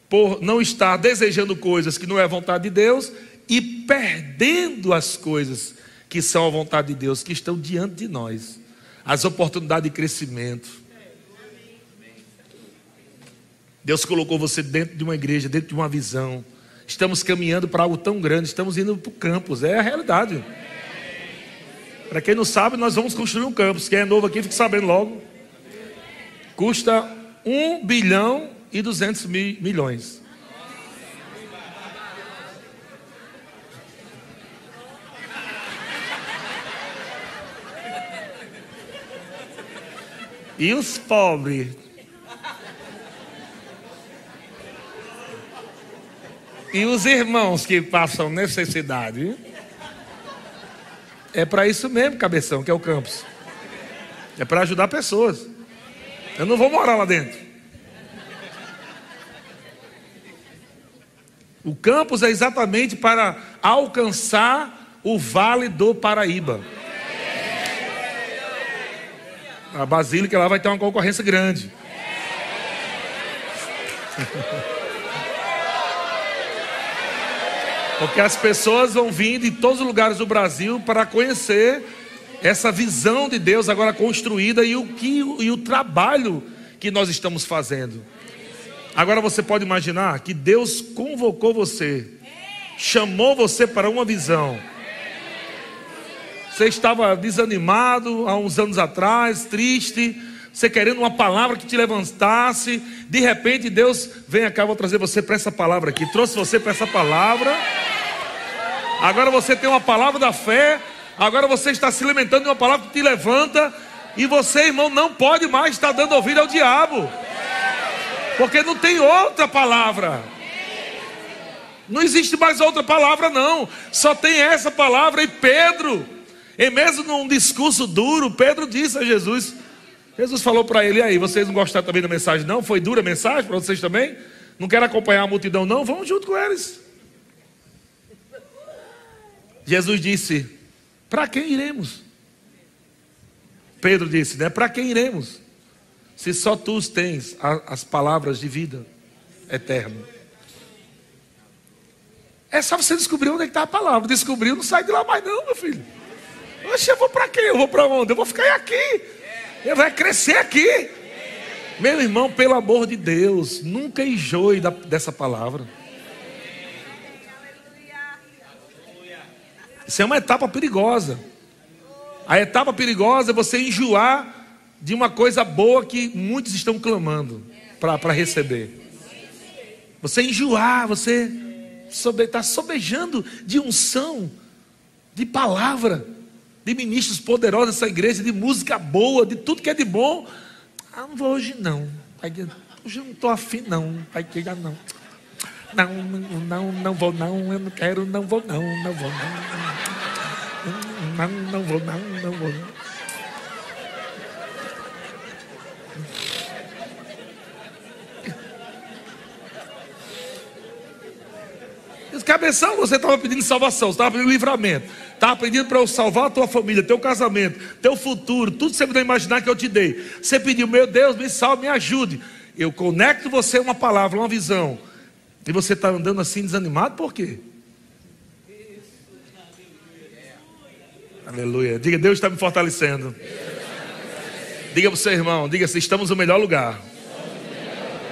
por não estar desejando coisas que não é vontade de Deus e perdendo as coisas que são a vontade de Deus, que estão diante de nós, as oportunidades de crescimento. Deus colocou você dentro de uma igreja, dentro de uma visão. Estamos caminhando para algo tão grande, estamos indo para o campus, é a realidade. Para quem não sabe, nós vamos construir um campus. Quem é novo aqui, fique sabendo logo. Custa 1 bilhão e 200 mil, milhões. E os pobres? E os irmãos que passam necessidade? É para isso mesmo, cabeção, que é o campus. É para ajudar pessoas. Eu não vou morar lá dentro. O campus é exatamente para alcançar o Vale do Paraíba. A Basílica lá vai ter uma concorrência grande. Porque as pessoas vão vir de todos os lugares do Brasil para conhecer essa visão de Deus agora construída e o, que, e o trabalho que nós estamos fazendo. Agora você pode imaginar que Deus convocou você, chamou você para uma visão. Você estava desanimado há uns anos atrás, triste, você querendo uma palavra que te levantasse. De repente, Deus vem cá, vou trazer você para essa palavra aqui. Trouxe você para essa palavra. Agora você tem uma palavra da fé Agora você está se alimentando de uma palavra que te levanta. E você, irmão, não pode mais estar dando ouvido ao diabo. Porque não tem outra palavra. Não existe mais outra palavra, não. Só tem essa palavra. E Pedro, e mesmo num discurso duro, Pedro disse a Jesus: Jesus falou para ele: e aí, vocês não gostaram também da mensagem, não? Foi dura a mensagem para vocês também? Não querem acompanhar a multidão, não? Vamos junto com eles. Jesus disse: para quem iremos? Pedro disse, né? Para quem iremos? Se só tu tens as palavras de vida eterna. É só você descobrir onde é está a palavra. Descobriu, não sai de lá mais não, meu filho. Oxe, eu vou para quê? Eu vou para onde? Eu vou ficar aqui. Eu vou crescer aqui. Meu irmão, pelo amor de Deus, nunca enjoe dessa palavra. Isso é uma etapa perigosa. A etapa perigosa é você enjoar de uma coisa boa que muitos estão clamando para receber. Você enjoar, você está sobejando de unção, de palavra, de ministros poderosos dessa igreja, de música boa, de tudo que é de bom. Ah, não vou hoje não. Hoje eu não estou afim não. Pai, que já não. Não, não, não vou não, eu não quero, não vou não, não vou não. não, não vou, não, não vou. Não. Cabeção, você estava pedindo salvação, você estava pedindo livramento, estava pedindo para eu salvar a tua família, teu casamento, teu futuro, tudo que você puder imaginar que eu te dei. Você pediu, meu Deus, me salve, me ajude. Eu conecto você a uma palavra, uma visão. E você está andando assim desanimado, por quê? Aleluia. Diga, Deus está me fortalecendo. Diga para o seu irmão, diga assim: estamos no melhor lugar.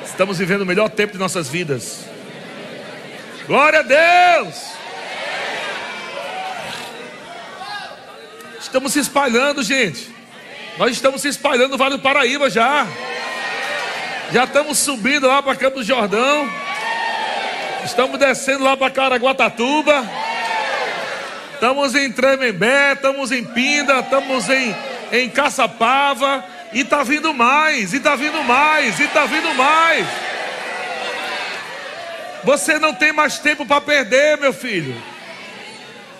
Estamos vivendo o melhor tempo de nossas vidas. Glória a Deus. Estamos se espalhando, gente. Nós estamos se espalhando no Vale do Paraíba já. Já estamos subindo lá para Campo do Jordão. Estamos descendo lá para Caraguatatuba. Estamos em Tremembé, estamos em Pinda, estamos em, em Caçapava. E está vindo mais, e está vindo mais, e está vindo mais. Você não tem mais tempo para perder, meu filho.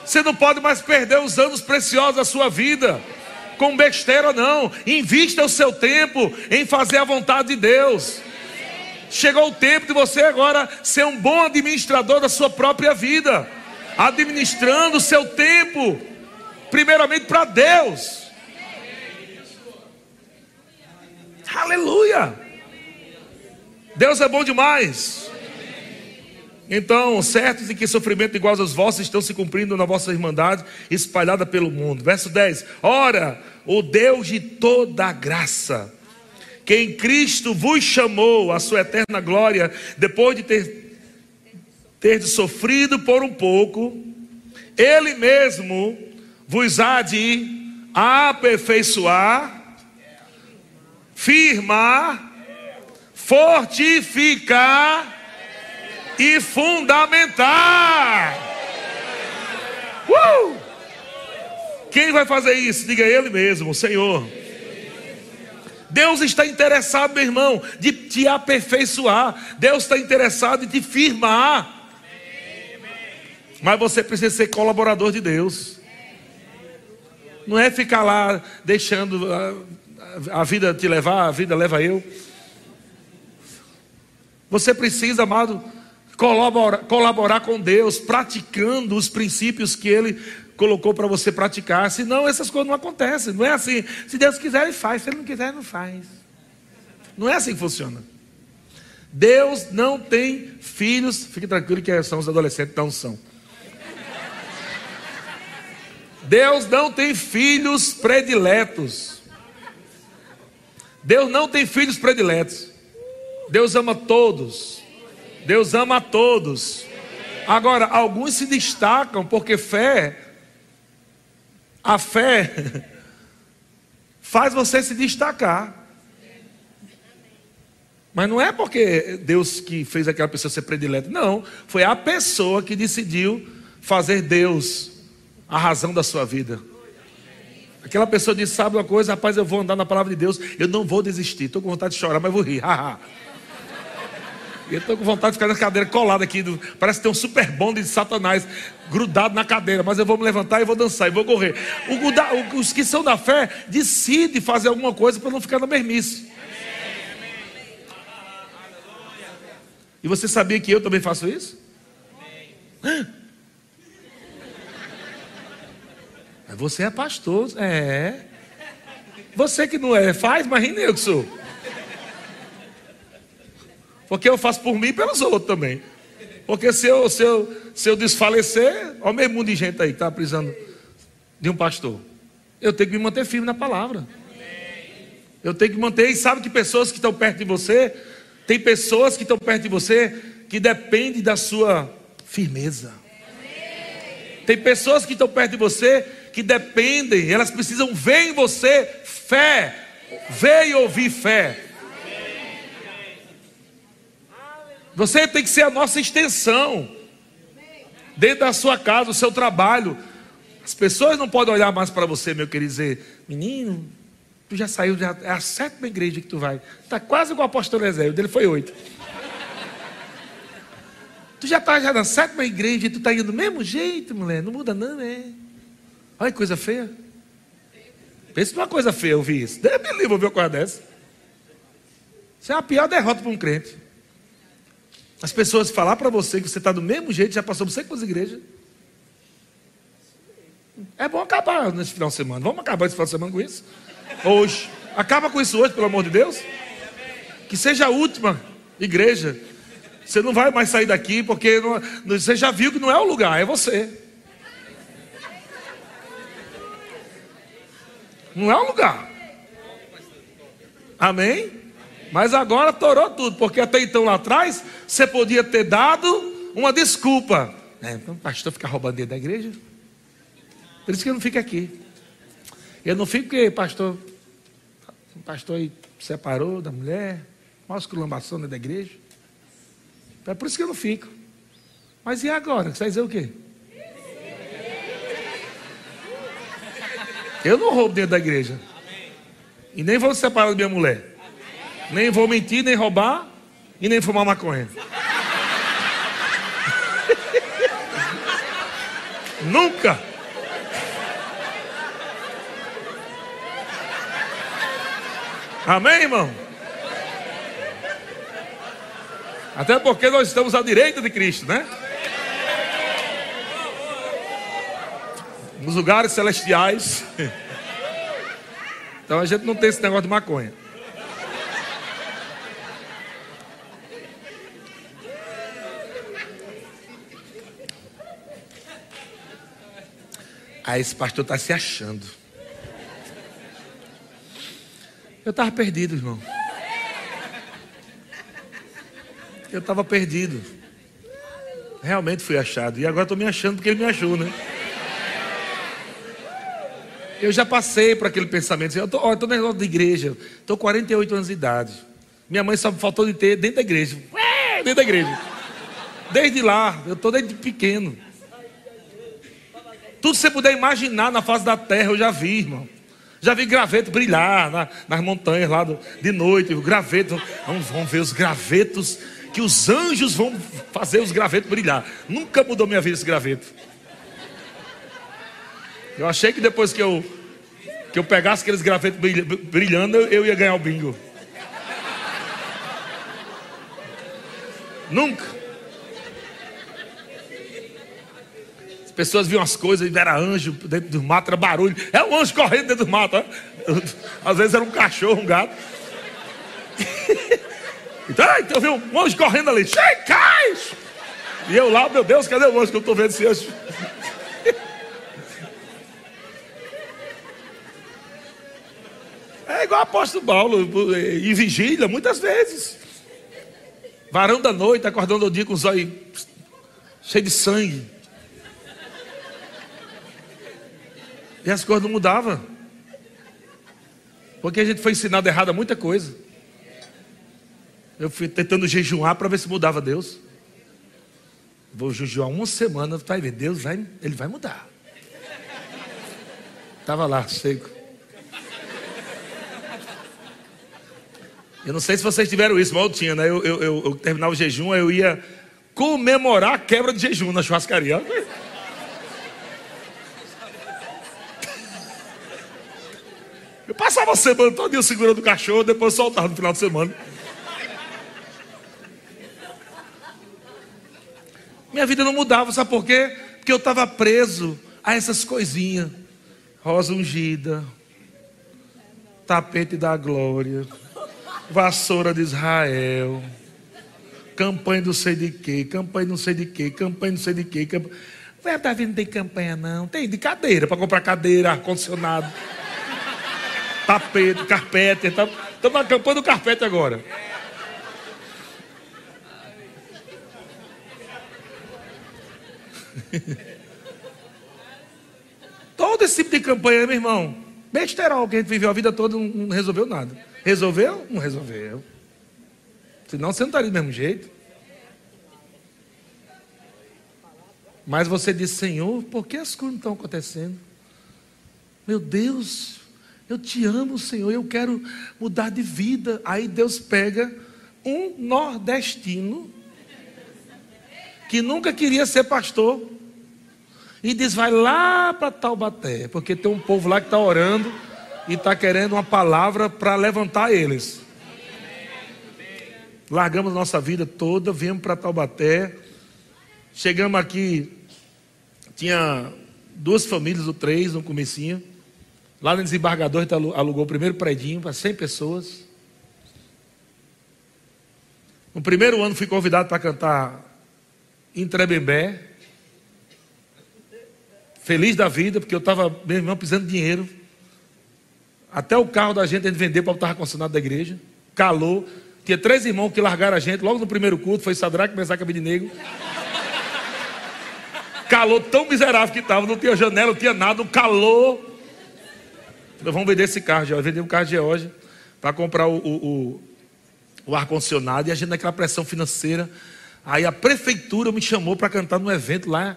Você não pode mais perder os anos preciosos da sua vida com besteira, não. Invista o seu tempo em fazer a vontade de Deus. Chegou o tempo de você agora ser um bom administrador da sua própria vida, administrando o seu tempo, primeiramente para Deus. Aleluia! Deus é bom demais. Então, certos de que sofrimento iguais aos vossos estão se cumprindo na vossa irmandade, espalhada pelo mundo. Verso 10: Ora, o Deus de toda graça, que em Cristo vos chamou à sua eterna glória, depois de ter, ter sofrido por um pouco, Ele mesmo vos há de aperfeiçoar, firmar, fortificar e fundamentar. Uh! Quem vai fazer isso? Diga ele mesmo, o Senhor. Deus está interessado, meu irmão, de te aperfeiçoar. Deus está interessado em te firmar. Mas você precisa ser colaborador de Deus. Não é ficar lá deixando a, a vida te levar, a vida leva eu. Você precisa, amado, colaborar, colaborar com Deus, praticando os princípios que Ele colocou para você praticar. Senão essas coisas não acontecem. Não é assim. Se Deus quiser, Ele faz. Se Ele não quiser, não faz. Não é assim que funciona. Deus não tem filhos. Fique tranquilo que são os adolescentes, não são. Deus não tem filhos prediletos. Deus não tem filhos prediletos. Deus ama todos. Deus ama a todos. Agora, alguns se destacam porque fé, a fé, faz você se destacar. Mas não é porque Deus que fez aquela pessoa ser predileta, não. Foi a pessoa que decidiu fazer Deus a razão da sua vida. Aquela pessoa disse: Sabe uma coisa, rapaz, eu vou andar na palavra de Deus, eu não vou desistir. Estou com vontade de chorar, mas vou rir. Eu estou com vontade de ficar na cadeira colada aqui. Do, parece que tem um super bonde de Satanás grudado na cadeira. Mas eu vou me levantar e vou dançar e vou correr. O, o, os que são da fé decidem fazer alguma coisa para não ficar na mermice. E você sabia que eu também faço isso? Você é pastor, é. Você que não é, faz, mas eu que sou. Porque eu faço por mim e pelos outros também. Porque se eu, se eu, se eu desfalecer, olha o mesmo mundo de gente aí que está precisando de um pastor. Eu tenho que me manter firme na palavra. Eu tenho que manter, e sabe que pessoas que estão perto de você, tem pessoas que estão perto de você que dependem da sua firmeza. Tem pessoas que estão perto de você que dependem, elas precisam ver em você fé, ver e ouvir fé. Você tem que ser a nossa extensão. Dentro da sua casa, o seu trabalho. As pessoas não podem olhar mais para você, meu querido, dizer: Menino, tu já saiu, já, é a sétima igreja que tu vai. Está quase igual o apóstolo o dele foi oito. tu já está já na sétima igreja e tu está indo do mesmo jeito, mulher. Não muda, não, é. Olha que coisa feia. Pensa numa coisa feia ouvir isso. Deus me livre ouvir uma coisa dessa. Isso é a pior derrota para um crente. As pessoas falar para você que você está do mesmo jeito, já passou por você com as igrejas. É bom acabar nesse final de semana. Vamos acabar esse final de semana com isso? Hoje. Acaba com isso hoje, pelo amor de Deus. Que seja a última igreja. Você não vai mais sair daqui porque não, você já viu que não é o lugar, é você. Não é o lugar. Amém? Mas agora torou tudo, porque até então lá atrás você podia ter dado uma desculpa. É, então o pastor fica roubando dentro da igreja. Por isso que eu não fico aqui. Eu não fico porque pastor, o pastor aí separou da mulher, maior dentro da igreja. É por isso que eu não fico. Mas e agora? Você vai dizer o quê? Eu não roubo dentro da igreja. E nem vou separar da minha mulher. Nem vou mentir, nem roubar e nem fumar maconha. Nunca. Amém, irmão? Até porque nós estamos à direita de Cristo, né? Nos lugares celestiais. Então a gente não tem esse negócio de maconha. Aí esse pastor está se achando. Eu estava perdido, irmão. Eu estava perdido. Realmente fui achado. E agora estou me achando porque ele me achou, né? Eu já passei por aquele pensamento. Eu estou na negócio de igreja. Estou 48 anos de idade. Minha mãe só faltou de ter dentro da igreja. Dentro da igreja. Desde lá, eu estou desde pequeno. Tudo que você puder imaginar na face da terra, eu já vi, irmão. Já vi graveto brilhar na, nas montanhas lá do, de noite. O graveto, vamos, vamos ver os gravetos que os anjos vão fazer os gravetos brilhar. Nunca mudou minha vida esse graveto. Eu achei que depois que eu que eu pegasse aqueles gravetos brilhando, eu, eu ia ganhar o bingo. Nunca. Pessoas viam as coisas e era anjo dentro do mato, era barulho. É um anjo correndo dentro do mato. Às vezes era um cachorro, um gato. então, então vi um anjo correndo ali. Cai! E eu lá, meu Deus, cadê o anjo que eu estou vendo esse anjo? É igual o apóstolo Paulo, em vigília, muitas vezes. Varão da noite, acordando o dia com os olhos cheios de sangue. E as coisas não mudavam. Porque a gente foi ensinado errado a muita coisa. Eu fui tentando jejuar para ver se mudava Deus. Vou jejuar uma semana, vai ver, Deus vai, ele vai mudar. Estava lá, seco. Eu não sei se vocês tiveram isso, mas eu tinha, né? Eu, eu, eu, eu terminava o jejum, eu ia comemorar a quebra de jejum na churrascaria. Eu passava a semana todo segurando o cachorro, depois soltava no final de semana. Minha vida não mudava, sabe por quê? Porque eu estava preso a essas coisinhas. Rosa ungida, tapete da glória, vassoura de Israel, campanha do sei de quê, campanha não sei de quê, campanha não sei de quê. Campanha... Davi não tem campanha não, tem de cadeira, para comprar cadeira, ar-condicionado tapete, carpete. Estamos na campanha do carpete agora. Todo esse tipo de campanha, meu irmão, besterol que a gente viveu a vida toda não resolveu nada. Resolveu? Não resolveu. Senão você não estaria do mesmo jeito. Mas você disse, Senhor, por que as coisas não estão acontecendo? Meu Deus, eu te amo, Senhor, eu quero mudar de vida. Aí Deus pega um nordestino que nunca queria ser pastor e diz: vai lá para Taubaté, porque tem um povo lá que está orando e está querendo uma palavra para levantar eles. Largamos nossa vida toda, viemos para Taubaté, chegamos aqui, tinha duas famílias, ou três, no comecinho. Lá no desembargador, a gente alugou o primeiro predinho para 100 pessoas. No primeiro ano fui convidado para cantar em Trebembé. Feliz da vida, porque eu estava, meu irmão, precisando de dinheiro. Até o carro da gente a gente vendeu para o ar-condicionado da igreja. Calor. Tinha três irmãos que largaram a gente logo no primeiro culto. Foi Sadraque, Mesaque e Negro. Calor tão miserável que estava. Não tinha janela, não tinha nada. Um calor. Vamos vender esse carro, George. Vendemos um carro de hoje para comprar o, o, o ar-condicionado. E a gente naquela pressão financeira. Aí a prefeitura me chamou para cantar num evento lá,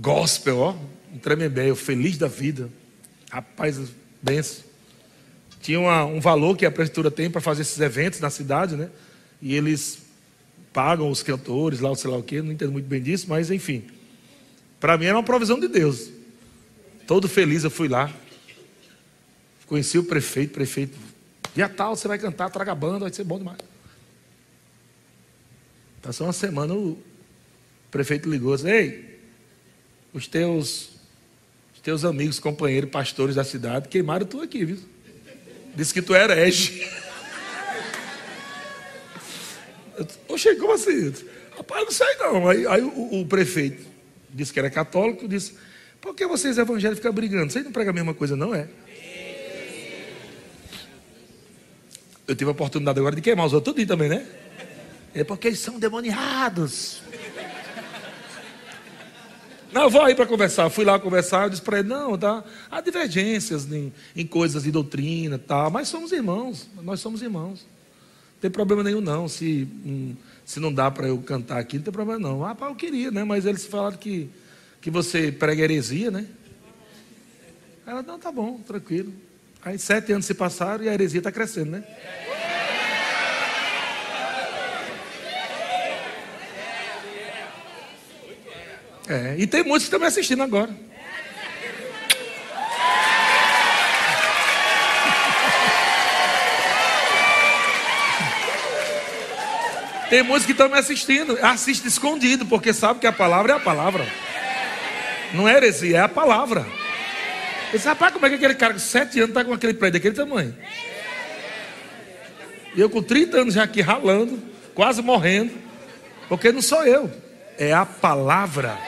gospel, ó, em Tremembé, eu feliz da vida. Rapaz, benção. Tinha uma, um valor que a prefeitura tem para fazer esses eventos na cidade, né? E eles pagam os cantores lá, sei lá o quê, não entendo muito bem disso, mas enfim. Para mim era uma provisão de Deus. Todo feliz eu fui lá. Conheci o prefeito, prefeito. Dia tal, você vai cantar, traga banda, vai ser bom demais. Passou uma semana, o prefeito ligou disse, ei, os teus, os teus amigos, companheiros, pastores da cidade queimaram tu aqui, viu? Disse que tu era herege. Oxe, como assim? Rapaz, não sei não. Aí, aí o, o, prefeito disse que era católico, disse, por que vocês evangélicos ficam brigando? Vocês não pregam a mesma coisa, não é? Eu tive a oportunidade agora de queimar os outros tudo também, né? É porque eles são demoniados. Não, eu vou aí para conversar. Fui lá conversar, eu disse para ele, não, tá, há divergências em, em coisas de doutrina, tá, mas somos irmãos, nós somos irmãos. Não tem problema nenhum não, se, hum, se não dá para eu cantar aqui, não tem problema não. Ah, pá, eu queria, né, mas eles falaram que, que você prega heresia, né. Ela, não, tá bom, tranquilo. Aí sete anos se passaram e a heresia está crescendo, né. É, e tem muitos que estão me assistindo agora. Tem muitos que estão me assistindo, assiste escondido, porque sabe que a palavra é a palavra. Não é heresia, é a palavra. Ele disse, rapaz, como é que aquele cara com sete anos está com aquele prédio daquele tamanho? E eu com 30 anos já aqui ralando, quase morrendo, porque não sou eu, é a palavra.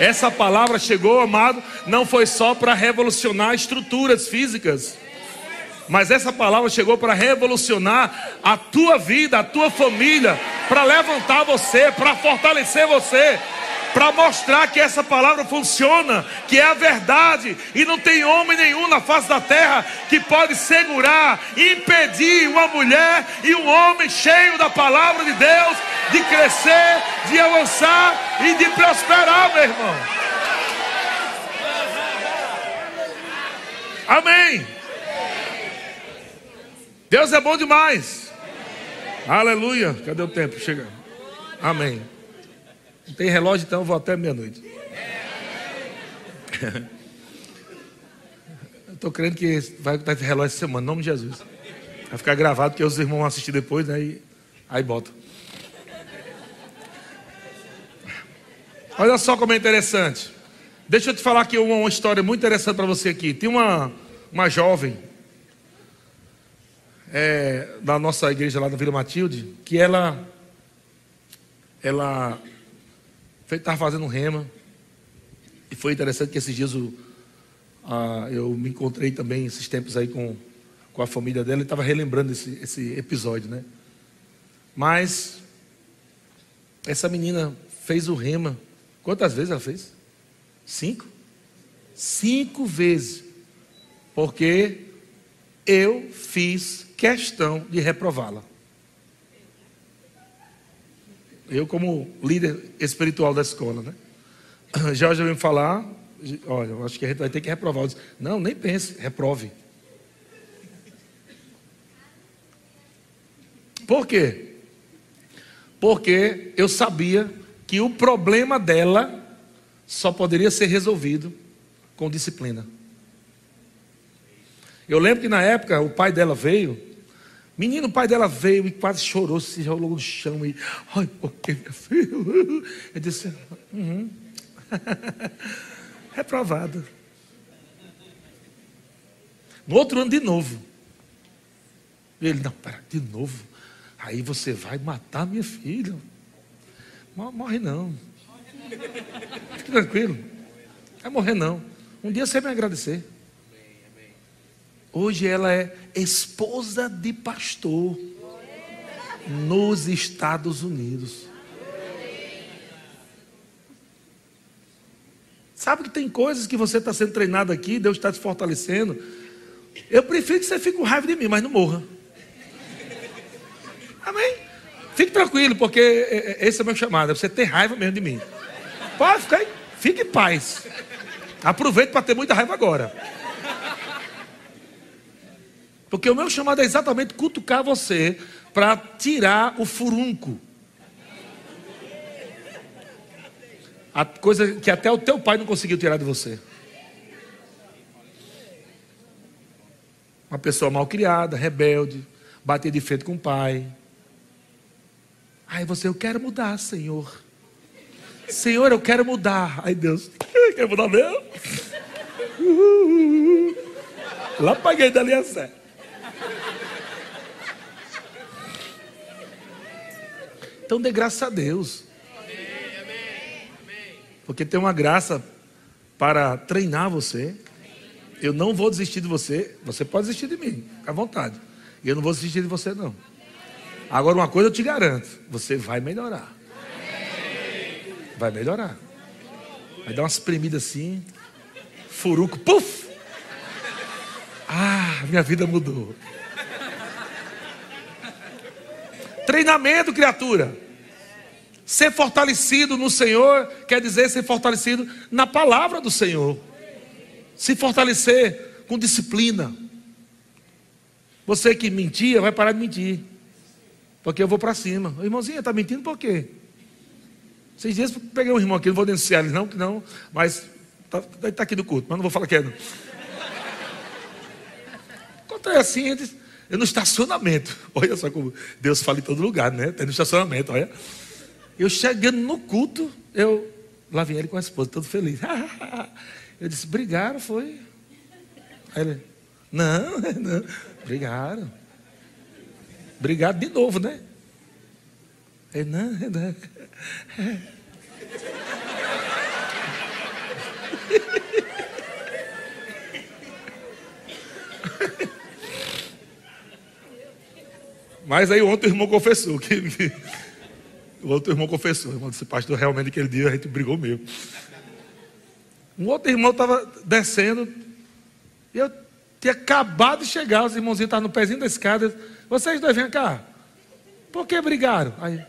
Essa palavra chegou, amado, não foi só para revolucionar estruturas físicas, mas essa palavra chegou para revolucionar a tua vida, a tua família, para levantar você, para fortalecer você, para mostrar que essa palavra funciona, que é a verdade, e não tem homem nenhum na face da terra que pode segurar, impedir uma mulher e um homem cheio da palavra de Deus de crescer, de avançar e de prosperar, meu irmão. Amém. Deus é bom demais. Aleluia. Cadê o tempo? Chega. Amém. Não tem relógio, então eu vou até meia-noite. Estou crendo que vai esse relógio essa semana, em nome de Jesus. Vai ficar gravado, que os irmãos vão assistir depois, né? E aí bota. Olha só como é interessante. Deixa eu te falar aqui uma, uma história muito interessante para você aqui. Tem uma, uma jovem é, da nossa igreja lá na Vila Matilde, que ela ela estava fazendo rema. E foi interessante que esses dias o, a, eu me encontrei também esses tempos aí com, com a família dela e estava relembrando esse, esse episódio, né? Mas essa menina fez o rema. Quantas vezes ela fez? Cinco? Cinco vezes. Porque eu fiz questão de reprová-la. Eu, como líder espiritual da escola, né? Já já me falar, olha, acho que a gente vai ter que reprovar. Disse, não, nem pense, reprove. Por quê? Porque eu sabia que o problema dela só poderia ser resolvido com disciplina. Eu lembro que na época o pai dela veio, menino, o pai dela veio e quase chorou, se rolou no chão e, ai, por que meu filho? Eu disse, uhum. reprovado. No outro ano de novo. Ele, não, pera, de novo. Aí você vai matar minha filha. Morre não. Fique tranquilo. Não vai morrer não. Um dia você vai me agradecer. Hoje ela é esposa de pastor nos Estados Unidos. Sabe que tem coisas que você está sendo treinado aqui, Deus está te fortalecendo. Eu prefiro que você fique com raiva de mim, mas não morra. Amém? Fique tranquilo, porque esse é o meu chamado, é você ter raiva mesmo de mim. Pode ficar aí, fique em paz. Aproveite para ter muita raiva agora. Porque o meu chamado é exatamente cutucar você para tirar o furunco. A coisa que até o teu pai não conseguiu tirar de você. Uma pessoa mal criada, rebelde, bater de frente com o pai. Aí você, eu quero mudar, Senhor. Senhor, eu quero mudar. Aí Deus, quer mudar mesmo? Lá paguei dali a sé. Então dê graças a Deus. Porque tem uma graça para treinar você. Eu não vou desistir de você. Você pode desistir de mim, à vontade. E eu não vou desistir de você, não. Agora, uma coisa eu te garanto: você vai melhorar. Vai melhorar. Vai dar umas premidas assim. Furuco, puf! Ah, minha vida mudou. Treinamento, criatura. Ser fortalecido no Senhor quer dizer ser fortalecido na palavra do Senhor. Se fortalecer com disciplina. Você que mentia, vai parar de mentir. Porque eu vou para cima. O irmãozinho, está mentindo por quê? Seis dias peguei um irmão aqui, não vou denunciar ele, não, não, mas está tá aqui do culto, mas não vou falar que é. Não. Encontrei assim, eles, eu no estacionamento. Olha só como Deus fala em todo lugar, né? Tem no estacionamento, olha. Eu chegando no culto, eu lá vim ele com a esposa, todo feliz. Eu disse, brigaram, foi. Aí ele, não, não, brigaram. Obrigado de novo, né? Ele, não, não. Mas aí ontem o irmão confessou que, o outro irmão confessou, o irmão disse, pastor, realmente aquele dia a gente brigou mesmo. Um outro irmão estava descendo, e eu tinha acabado de chegar, os irmãozinhos estavam no pezinho da escada. Vocês dois vêm cá. Por que brigaram? Aí.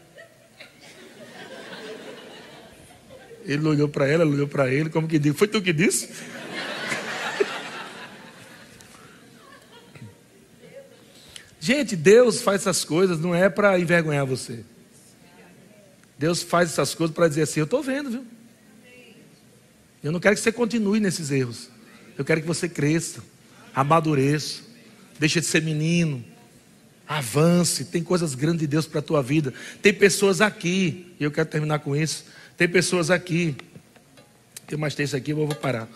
Ele olhou para ela, ela olhou para ele, como que disse? Foi tu que disse? Gente, Deus faz essas coisas não é para envergonhar você. Deus faz essas coisas para dizer assim: Eu estou vendo, viu? Eu não quero que você continue nesses erros. Eu quero que você cresça, amadureça, deixe de ser menino, avance. Tem coisas grandes de Deus para a tua vida. Tem pessoas aqui, e eu quero terminar com isso. Tem pessoas aqui, tem mais texto aqui, eu vou parar.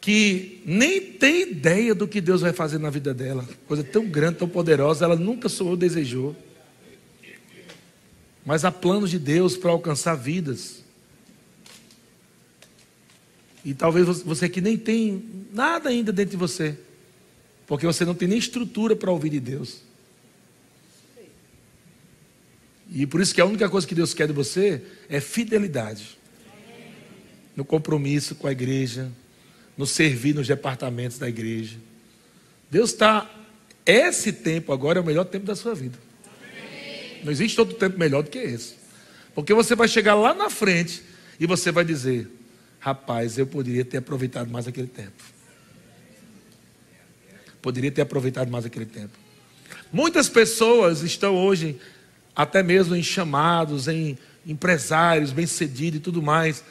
Que nem tem ideia do que Deus vai fazer na vida dela. Coisa tão grande, tão poderosa, ela nunca sonhou, desejou. Mas há planos de Deus para alcançar vidas. E talvez você que nem tem nada ainda dentro de você, porque você não tem nem estrutura para ouvir de Deus. E por isso que a única coisa que Deus quer de você é fidelidade. No compromisso com a igreja, no servir nos departamentos da igreja. Deus está. Esse tempo agora é o melhor tempo da sua vida. Não existe outro tempo melhor do que esse. Porque você vai chegar lá na frente e você vai dizer: Rapaz, eu poderia ter aproveitado mais aquele tempo. Poderia ter aproveitado mais aquele tempo. Muitas pessoas estão hoje, até mesmo em chamados, em empresários, bem-sucedidos e tudo mais,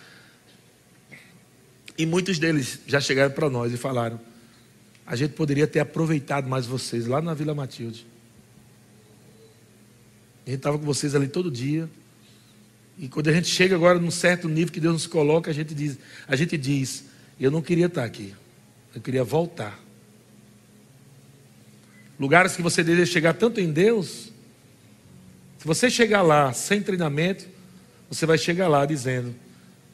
E muitos deles já chegaram para nós e falaram: a gente poderia ter aproveitado mais vocês lá na Vila Matilde. A gente estava com vocês ali todo dia. E quando a gente chega agora num certo nível que Deus nos coloca, a gente diz, a gente diz, eu não queria estar aqui. Eu queria voltar. Lugares que você deseja chegar tanto em Deus, se você chegar lá sem treinamento, você vai chegar lá dizendo: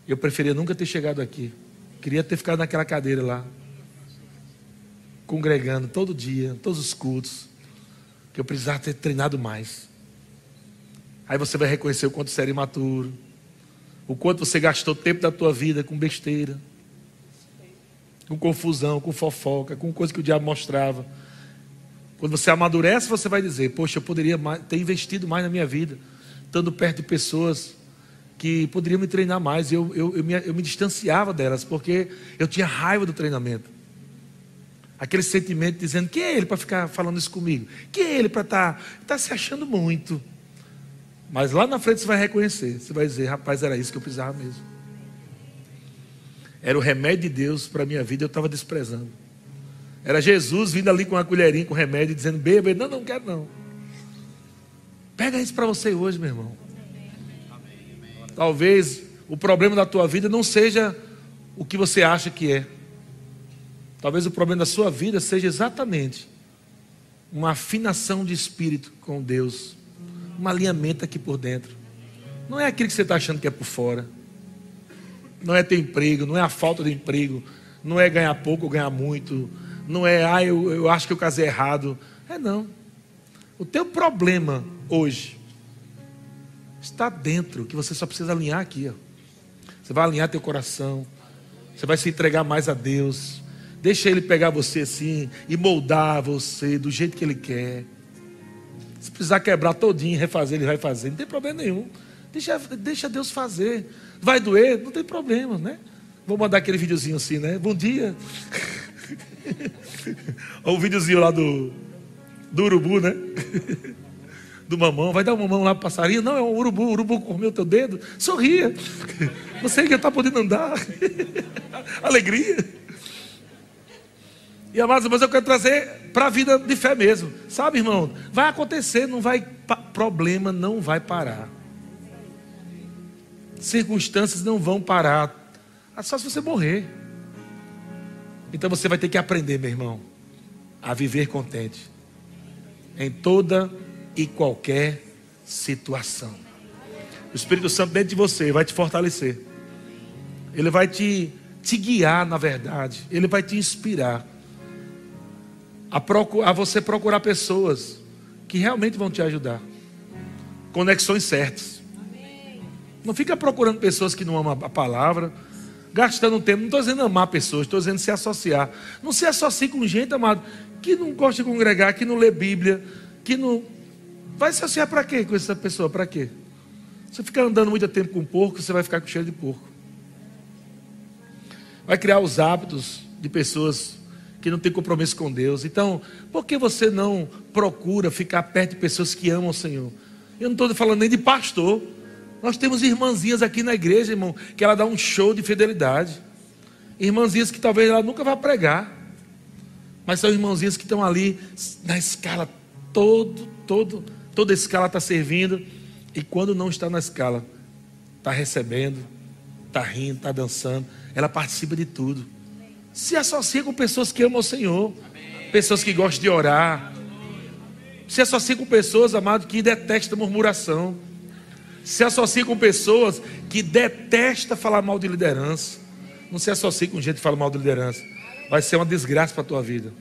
Eu preferia nunca ter chegado aqui. Queria ter ficado naquela cadeira lá, congregando todo dia, todos os cultos, que eu precisava ter treinado mais. Aí você vai reconhecer o quanto você era imaturo, o quanto você gastou tempo da tua vida com besteira, com confusão, com fofoca, com coisa que o diabo mostrava. Quando você amadurece, você vai dizer: Poxa, eu poderia ter investido mais na minha vida, estando perto de pessoas que poderiam me treinar mais. Eu, eu, eu, me, eu me distanciava delas, porque eu tinha raiva do treinamento. Aquele sentimento dizendo: Quem é ele para ficar falando isso comigo? Quem é ele para estar tá, tá se achando muito? Mas lá na frente você vai reconhecer. Você vai dizer: Rapaz, era isso que eu precisava mesmo. Era o remédio de Deus para a minha vida, eu estava desprezando. Era Jesus vindo ali com uma colherinha, com remédio, dizendo: Beba, não, não quero não. Pega isso para você hoje, meu irmão. Talvez o problema da tua vida não seja o que você acha que é. Talvez o problema da sua vida seja exatamente uma afinação de espírito com Deus, um alinhamento aqui por dentro. Não é aquilo que você está achando que é por fora não é ter emprego, não é a falta de emprego, não é ganhar pouco ou ganhar muito, não é, ah, eu, eu acho que eu casei errado. É não. O teu problema hoje está dentro, que você só precisa alinhar aqui. Ó. Você vai alinhar teu coração, você vai se entregar mais a Deus. Deixa Ele pegar você assim e moldar você do jeito que Ele quer. Se precisar quebrar todinho, refazer, Ele vai fazer. Não tem problema nenhum. Deixa, deixa Deus fazer. Vai doer? Não tem problema, né? Vou mandar aquele videozinho assim, né? Bom dia. Olha o videozinho lá do, do urubu, né? Do mamão. Vai dar um mamão lá pro passarinho? Não, é um urubu. O urubu comeu teu dedo. Sorria. Você já está podendo andar. Alegria. E amados, mas eu quero trazer para a vida de fé mesmo. Sabe, irmão? Vai acontecer, não vai. Problema não vai parar circunstâncias não vão parar. É só se você morrer. Então você vai ter que aprender, meu irmão, a viver contente em toda e qualquer situação. O Espírito Santo dentro de você vai te fortalecer. Ele vai te, te guiar, na verdade. Ele vai te inspirar a, a você procurar pessoas que realmente vão te ajudar. Conexões certas. Não fica procurando pessoas que não amam a palavra, gastando tempo. Não estou dizendo amar pessoas, estou dizendo se associar. Não se associe com gente, amado, que não gosta de congregar, que não lê Bíblia, que não. Vai se associar para quê com essa pessoa? Para quê? Você ficar andando muito tempo com porco, você vai ficar com cheiro de porco. Vai criar os hábitos de pessoas que não têm compromisso com Deus. Então, por que você não procura ficar perto de pessoas que amam o Senhor? Eu não estou falando nem de pastor. Nós temos irmãzinhas aqui na igreja, irmão, que ela dá um show de fidelidade. Irmãzinhas que talvez ela nunca vá pregar. Mas são irmãzinhas que estão ali na escala todo, todo, toda escala está servindo. E quando não está na escala, está recebendo, está rindo, está dançando. Ela participa de tudo. Se associa com pessoas que amam o Senhor. Pessoas que gostam de orar. Se associa com pessoas, amado, que detestam murmuração se associe com pessoas que detestam falar mal de liderança. Não se associe com gente que fala mal de liderança. Vai ser uma desgraça para a tua vida.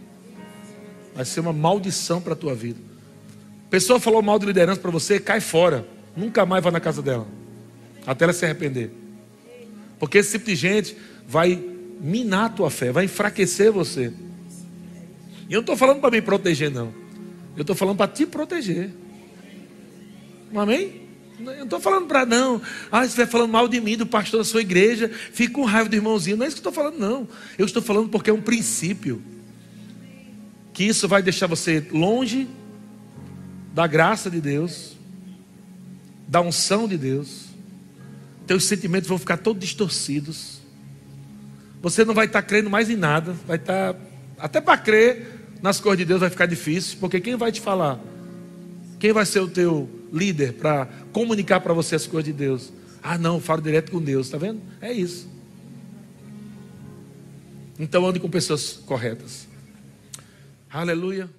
Vai ser uma maldição para a tua vida. Pessoa falou mal de liderança para você, cai fora. Nunca mais vá na casa dela. Até ela se arrepender. Porque esse tipo de gente vai minar a tua fé, vai enfraquecer você. E eu não estou falando para me proteger, não. Eu estou falando para te proteger. Amém? Eu não estou falando para não. Ah, você vai falando mal de mim, do pastor da sua igreja, fica com raiva do irmãozinho. Não é isso que eu estou falando, não. Eu estou falando porque é um princípio. Que isso vai deixar você longe da graça de Deus, da unção de Deus. Teus sentimentos vão ficar todos distorcidos. Você não vai estar crendo mais em nada, vai estar até para crer nas coisas de Deus vai ficar difícil, porque quem vai te falar? Quem vai ser o teu líder para comunicar para você as coisas de Deus? Ah, não, falo direto com Deus, está vendo? É isso. Então ande com pessoas corretas. Aleluia.